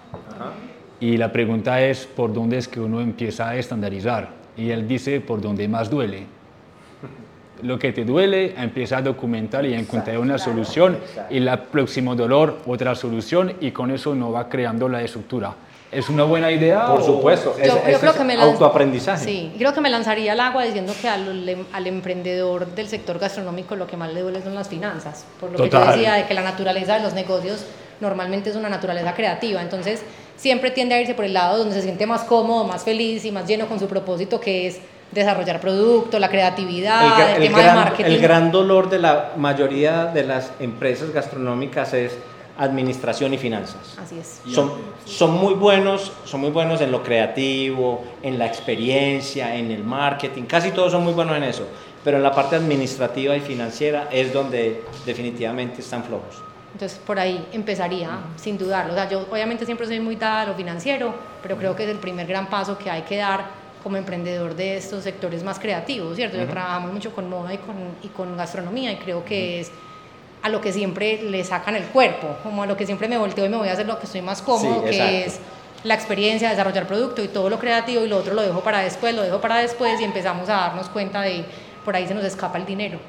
y la pregunta es por dónde es que uno empieza a estandarizar. Y él dice por dónde más duele. [LAUGHS] Lo que te duele, empieza a documentar y a encontrar una solución, y el próximo dolor, otra solución, y con eso uno va creando la estructura. ¿Es una buena idea? Por supuesto, yo, es, creo que me autoaprendizaje. Sí, creo que me lanzaría al agua diciendo que al, al, emprendedor del sector gastronómico lo que más le duele son las finanzas, por lo que te decía de que la naturaleza de los negocios normalmente es una naturaleza creativa, entonces siempre tiende a irse por el lado donde se siente más cómodo, más feliz y más lleno con su propósito que es desarrollar producto, la creatividad, el, tema gran, de marketing. El gran dolor de la mayoría de las empresas gastronómicas es administración y finanzas. Así es. Son, son muy buenos, son muy buenos en lo creativo, en la experiencia, en el marketing, casi todos son muy buenos en eso, pero en la parte administrativa y financiera es donde definitivamente están flojos. Entonces por ahí empezaría, sin dudarlo. O sea, yo obviamente siempre soy muy dada a lo financiero, pero creo que es el primer gran paso que hay que dar como emprendedor de estos sectores más creativos, ¿cierto? Yo trabajamos mucho con moda y con, y con gastronomía y creo que es a lo que siempre le sacan el cuerpo, como a lo que siempre me volteo y me voy a hacer lo que estoy más cómodo, que es la experiencia, desarrollar producto y todo lo creativo y lo otro lo dejo para después, lo dejo para después y empezamos a darnos cuenta de por ahí se nos escapa el dinero.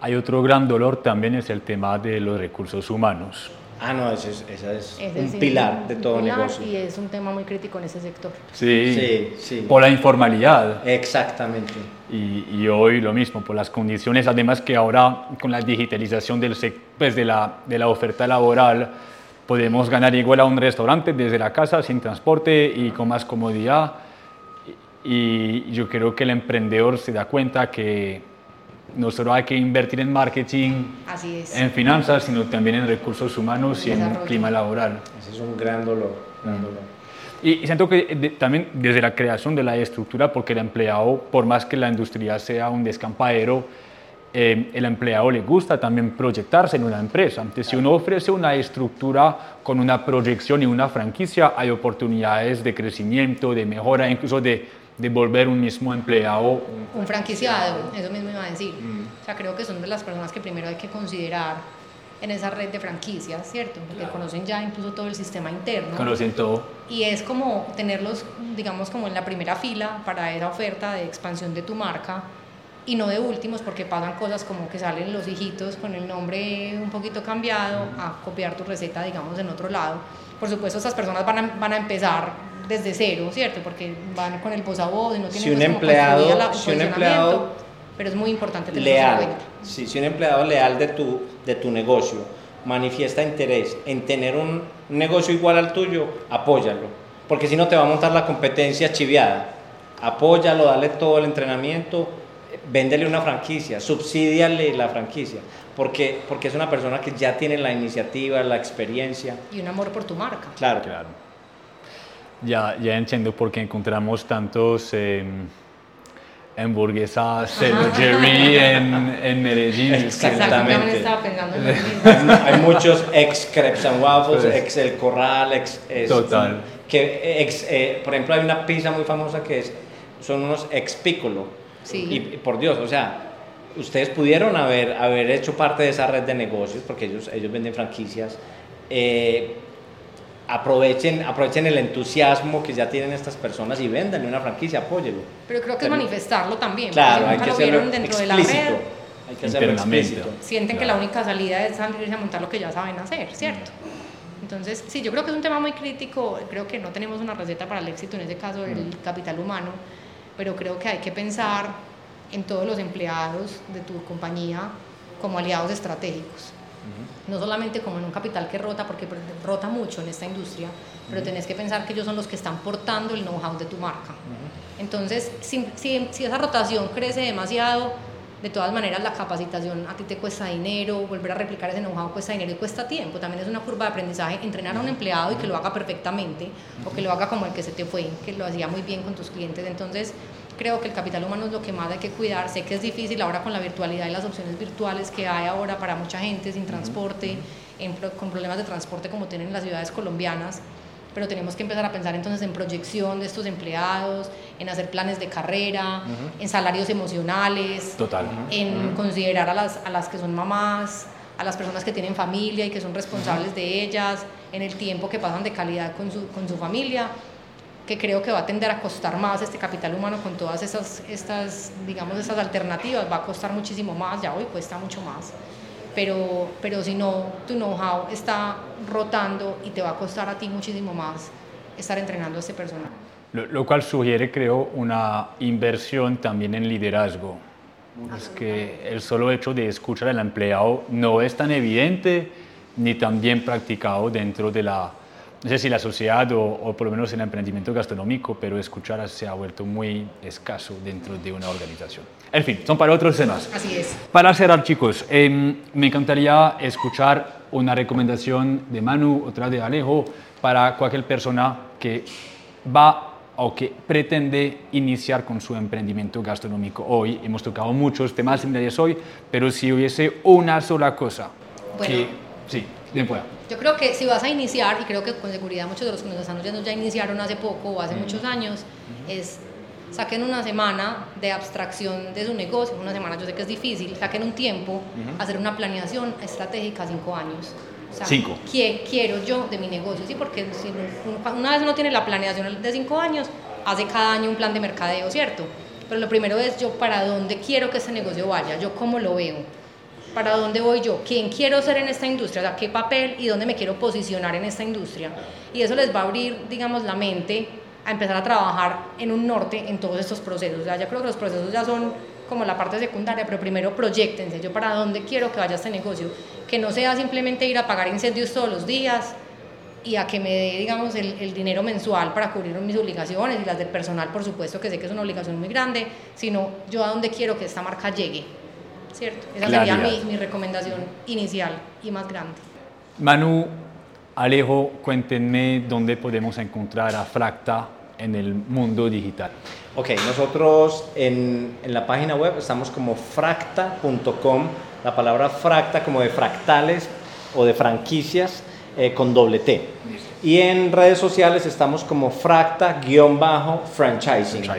Hay otro gran dolor también es el tema de los recursos humanos. Ah, no, ese es, es un pilar de todo negocio. Y es un tema muy crítico en ese sector. Sí, sí, sí. Por la informalidad. Exactamente. Y, y, hoy lo mismo, por las condiciones, además que ahora con la digitalización del, pues de, la, de la oferta laboral, podemos ganar igual a un restaurante desde la casa, sin transporte y con más comodidad. Y yo creo que el emprendedor se da cuenta que no solo hay que invertir en marketing, en finanzas, sino también en recursos humanos y en clima laboral. Ese es un gran dolor. Y, siento que también desde la creación de la estructura, porque el empleado, por más que la industria sea un descampadero, eh, el empleado le gusta también proyectarse en una empresa. Entonces, si uno ofrece una estructura con una proyección y una franquicia, hay oportunidades de crecimiento, de mejora, incluso de de volver un mismo empleado. Un franquiciado, eso mismo iba a decir. Mm. O sea, creo que son de las personas que primero hay que considerar en esa red de franquicias, ¿cierto? Porque conocen ya incluso todo el sistema interno. Conocen todo. Y es como tenerlos, digamos, como en la primera fila para esa oferta de expansión de tu marca y no de últimos porque pasan cosas como que salen los hijitos con el nombre un poquito cambiado a copiar tu receta, digamos, en otro lado. Por supuesto, estas personas van a, van a empezar desde cero, ¿cierto? Porque van con el voz a voz y no tienen si un pues, empleado, si un empleado pero es muy importante tener leal, sí, si un empleado leal de tu, de tu negocio manifiesta interés en tener un negocio igual al tuyo, apóyalo, porque si no te va a montar la competencia chiviada. Apóyalo, dale todo el entrenamiento, véndele una franquicia, subsídiale la franquicia, porque, porque es una persona que ya tiene la iniciativa, la experiencia. Y un amor por tu marca. Claro. claro. Ya, ya entiendo por qué encontramos tantos eh, hamburguesas Jerry en, en, Medellín. Exactamente. Estaba pensando en [LAUGHS] hay, muchos ex Crepes and Waffles, pues, ex El Corral, ex... total. Que ex, eh, por ejemplo, hay una pizza muy famosa que es, son unos ex Piccolo. Sí. Y, por Dios, o sea, ustedes pudieron haber, haber hecho parte de esa red de negocios, porque ellos, ellos venden franquicias. Eh, aprovechen, aprovechen el entusiasmo que ya tienen estas personas y vendan una franquicia, apóyelo. Pero creo que es manifestarlo también. Claro, hay que hacerlo dentro de la red. Hay que hacerlo explícito. Sienten que la única salida es salir a montar lo que ya saben hacer, ¿cierto? Entonces, sí, yo creo que es un tema muy crítico. Creo que no tenemos una receta para el éxito en ese caso del mm. capital humano, pero creo que hay que pensar en todos los empleados de tu compañía como aliados estratégicos no solamente como en un capital que rota, porque rota mucho en esta industria, pero tenés que pensar que ellos son los que están portando el know-how de tu marca. Entonces, si, si, si, esa rotación crece demasiado, de todas maneras la capacitación a ti te cuesta dinero, volver a replicar ese know-how cuesta dinero y cuesta tiempo. También es una curva de aprendizaje entrenar a un empleado y que lo haga perfectamente, o que lo haga como el que se te fue, que lo hacía muy bien con tus clientes. Entonces, creo que el capital humano es lo que más hay que cuidar. Sé que es difícil ahora con la virtualidad y las opciones virtuales que hay ahora para mucha gente sin transporte, con problemas de transporte como tienen las ciudades colombianas, pero tenemos que empezar a pensar entonces en proyección de estos empleados, en hacer planes de carrera, en salarios emocionales, Total. en considerar a las, a las que son mamás, a las personas que tienen familia y que son responsables de ellas, en el tiempo que pasan de calidad con su, con su familia que creo que va a tender a costar más este capital humano con todas esas, estas, digamos, esas alternativas, va a costar muchísimo más, ya hoy cuesta mucho más, pero, pero si no, tu know-how está rotando y te va a costar a ti muchísimo más estar entrenando a este personal. Lo, lo cual sugiere, creo, una inversión también en liderazgo. Es que el solo hecho de escuchar al empleado no es tan evidente ni tan bien practicado dentro de la no sé si la sociedad o, por lo menos el emprendimiento gastronómico, pero escuchar se ha vuelto muy escaso dentro de una organización. En fin, son para otros temas. Así es. Para cerrar, chicos, em, me encantaría escuchar una recomendación de Manu, otra de Alejo, para cualquier persona que va o que pretende iniciar con su emprendimiento gastronómico. Hoy hemos tocado muchos temas similares hoy, pero si hubiese una sola cosa bueno. que... Sí, bien pueda. Yo creo que si vas a iniciar, y creo que con seguridad muchos de los que nos están oyendo ya iniciaron hace poco o hace muchos años, es saquen una semana de abstracción de su negocio, una semana yo sé que es difícil, saquen un tiempo, hacer una planeación estratégica cinco años. O sea, cinco. ¿Qué quiero yo de mi negocio? Sí, porque si una vez uno tiene la planeación de cinco años, hace cada año un plan de mercadeo, ¿cierto? Pero lo primero es yo para dónde quiero que ese negocio vaya, yo cómo lo veo, para dónde voy yo, quién quiero ser en esta industria, o qué papel y dónde me quiero posicionar en esta industria. Y eso les va a abrir, digamos, la mente a empezar a trabajar en un norte en todos estos procesos. O sea, ya creo que los procesos ya son como la parte secundaria, pero primero proyectense, yo para dónde quiero que vaya este negocio, que no sea simplemente ir a pagar incendios todos los días y a que me dé, digamos, el, el dinero mensual para cubrir mis obligaciones y las del personal, por supuesto, que sé que es una obligación muy grande, sino yo a dónde quiero que esta marca llegue, ¿cierto? Esa sería mi, mi recomendación inicial y más grande. Manu, Alejo, cuéntenme dónde podemos encontrar a Fracta en el mundo digital. Ok, nosotros en, en la página web estamos como fracta.com, la palabra fracta como de fractales o de franquicias eh, con doble T. Y en redes sociales estamos como fracta-franchising.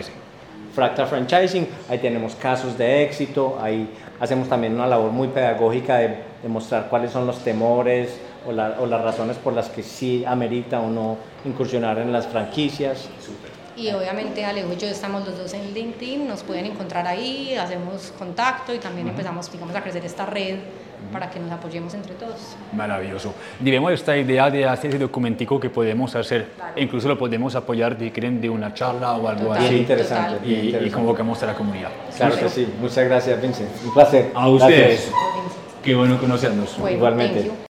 Fracta Franchising, ahí tenemos casos de éxito, ahí hacemos también una labor muy pedagógica de, de mostrar cuáles son los temores, o, las razones por las que sí amerita o no incursionar en las franquicias. Y obviamente Alejo y yo estamos los dos en LinkedIn, nos pueden encontrar ahí, hacemos contacto y también empezamos digamos, a crecer esta red para que nos apoyemos entre todos. Maravilloso. Digamos esta idea de hacer ese documentico que podemos hacer, incluso lo podemos apoyar de, de una charla o algo así. interesante. Y, convocamos a la comunidad. Claro que sí. Muchas gracias, Vincent. Un placer. A ustedes. Qué bueno conocernos. Igualmente.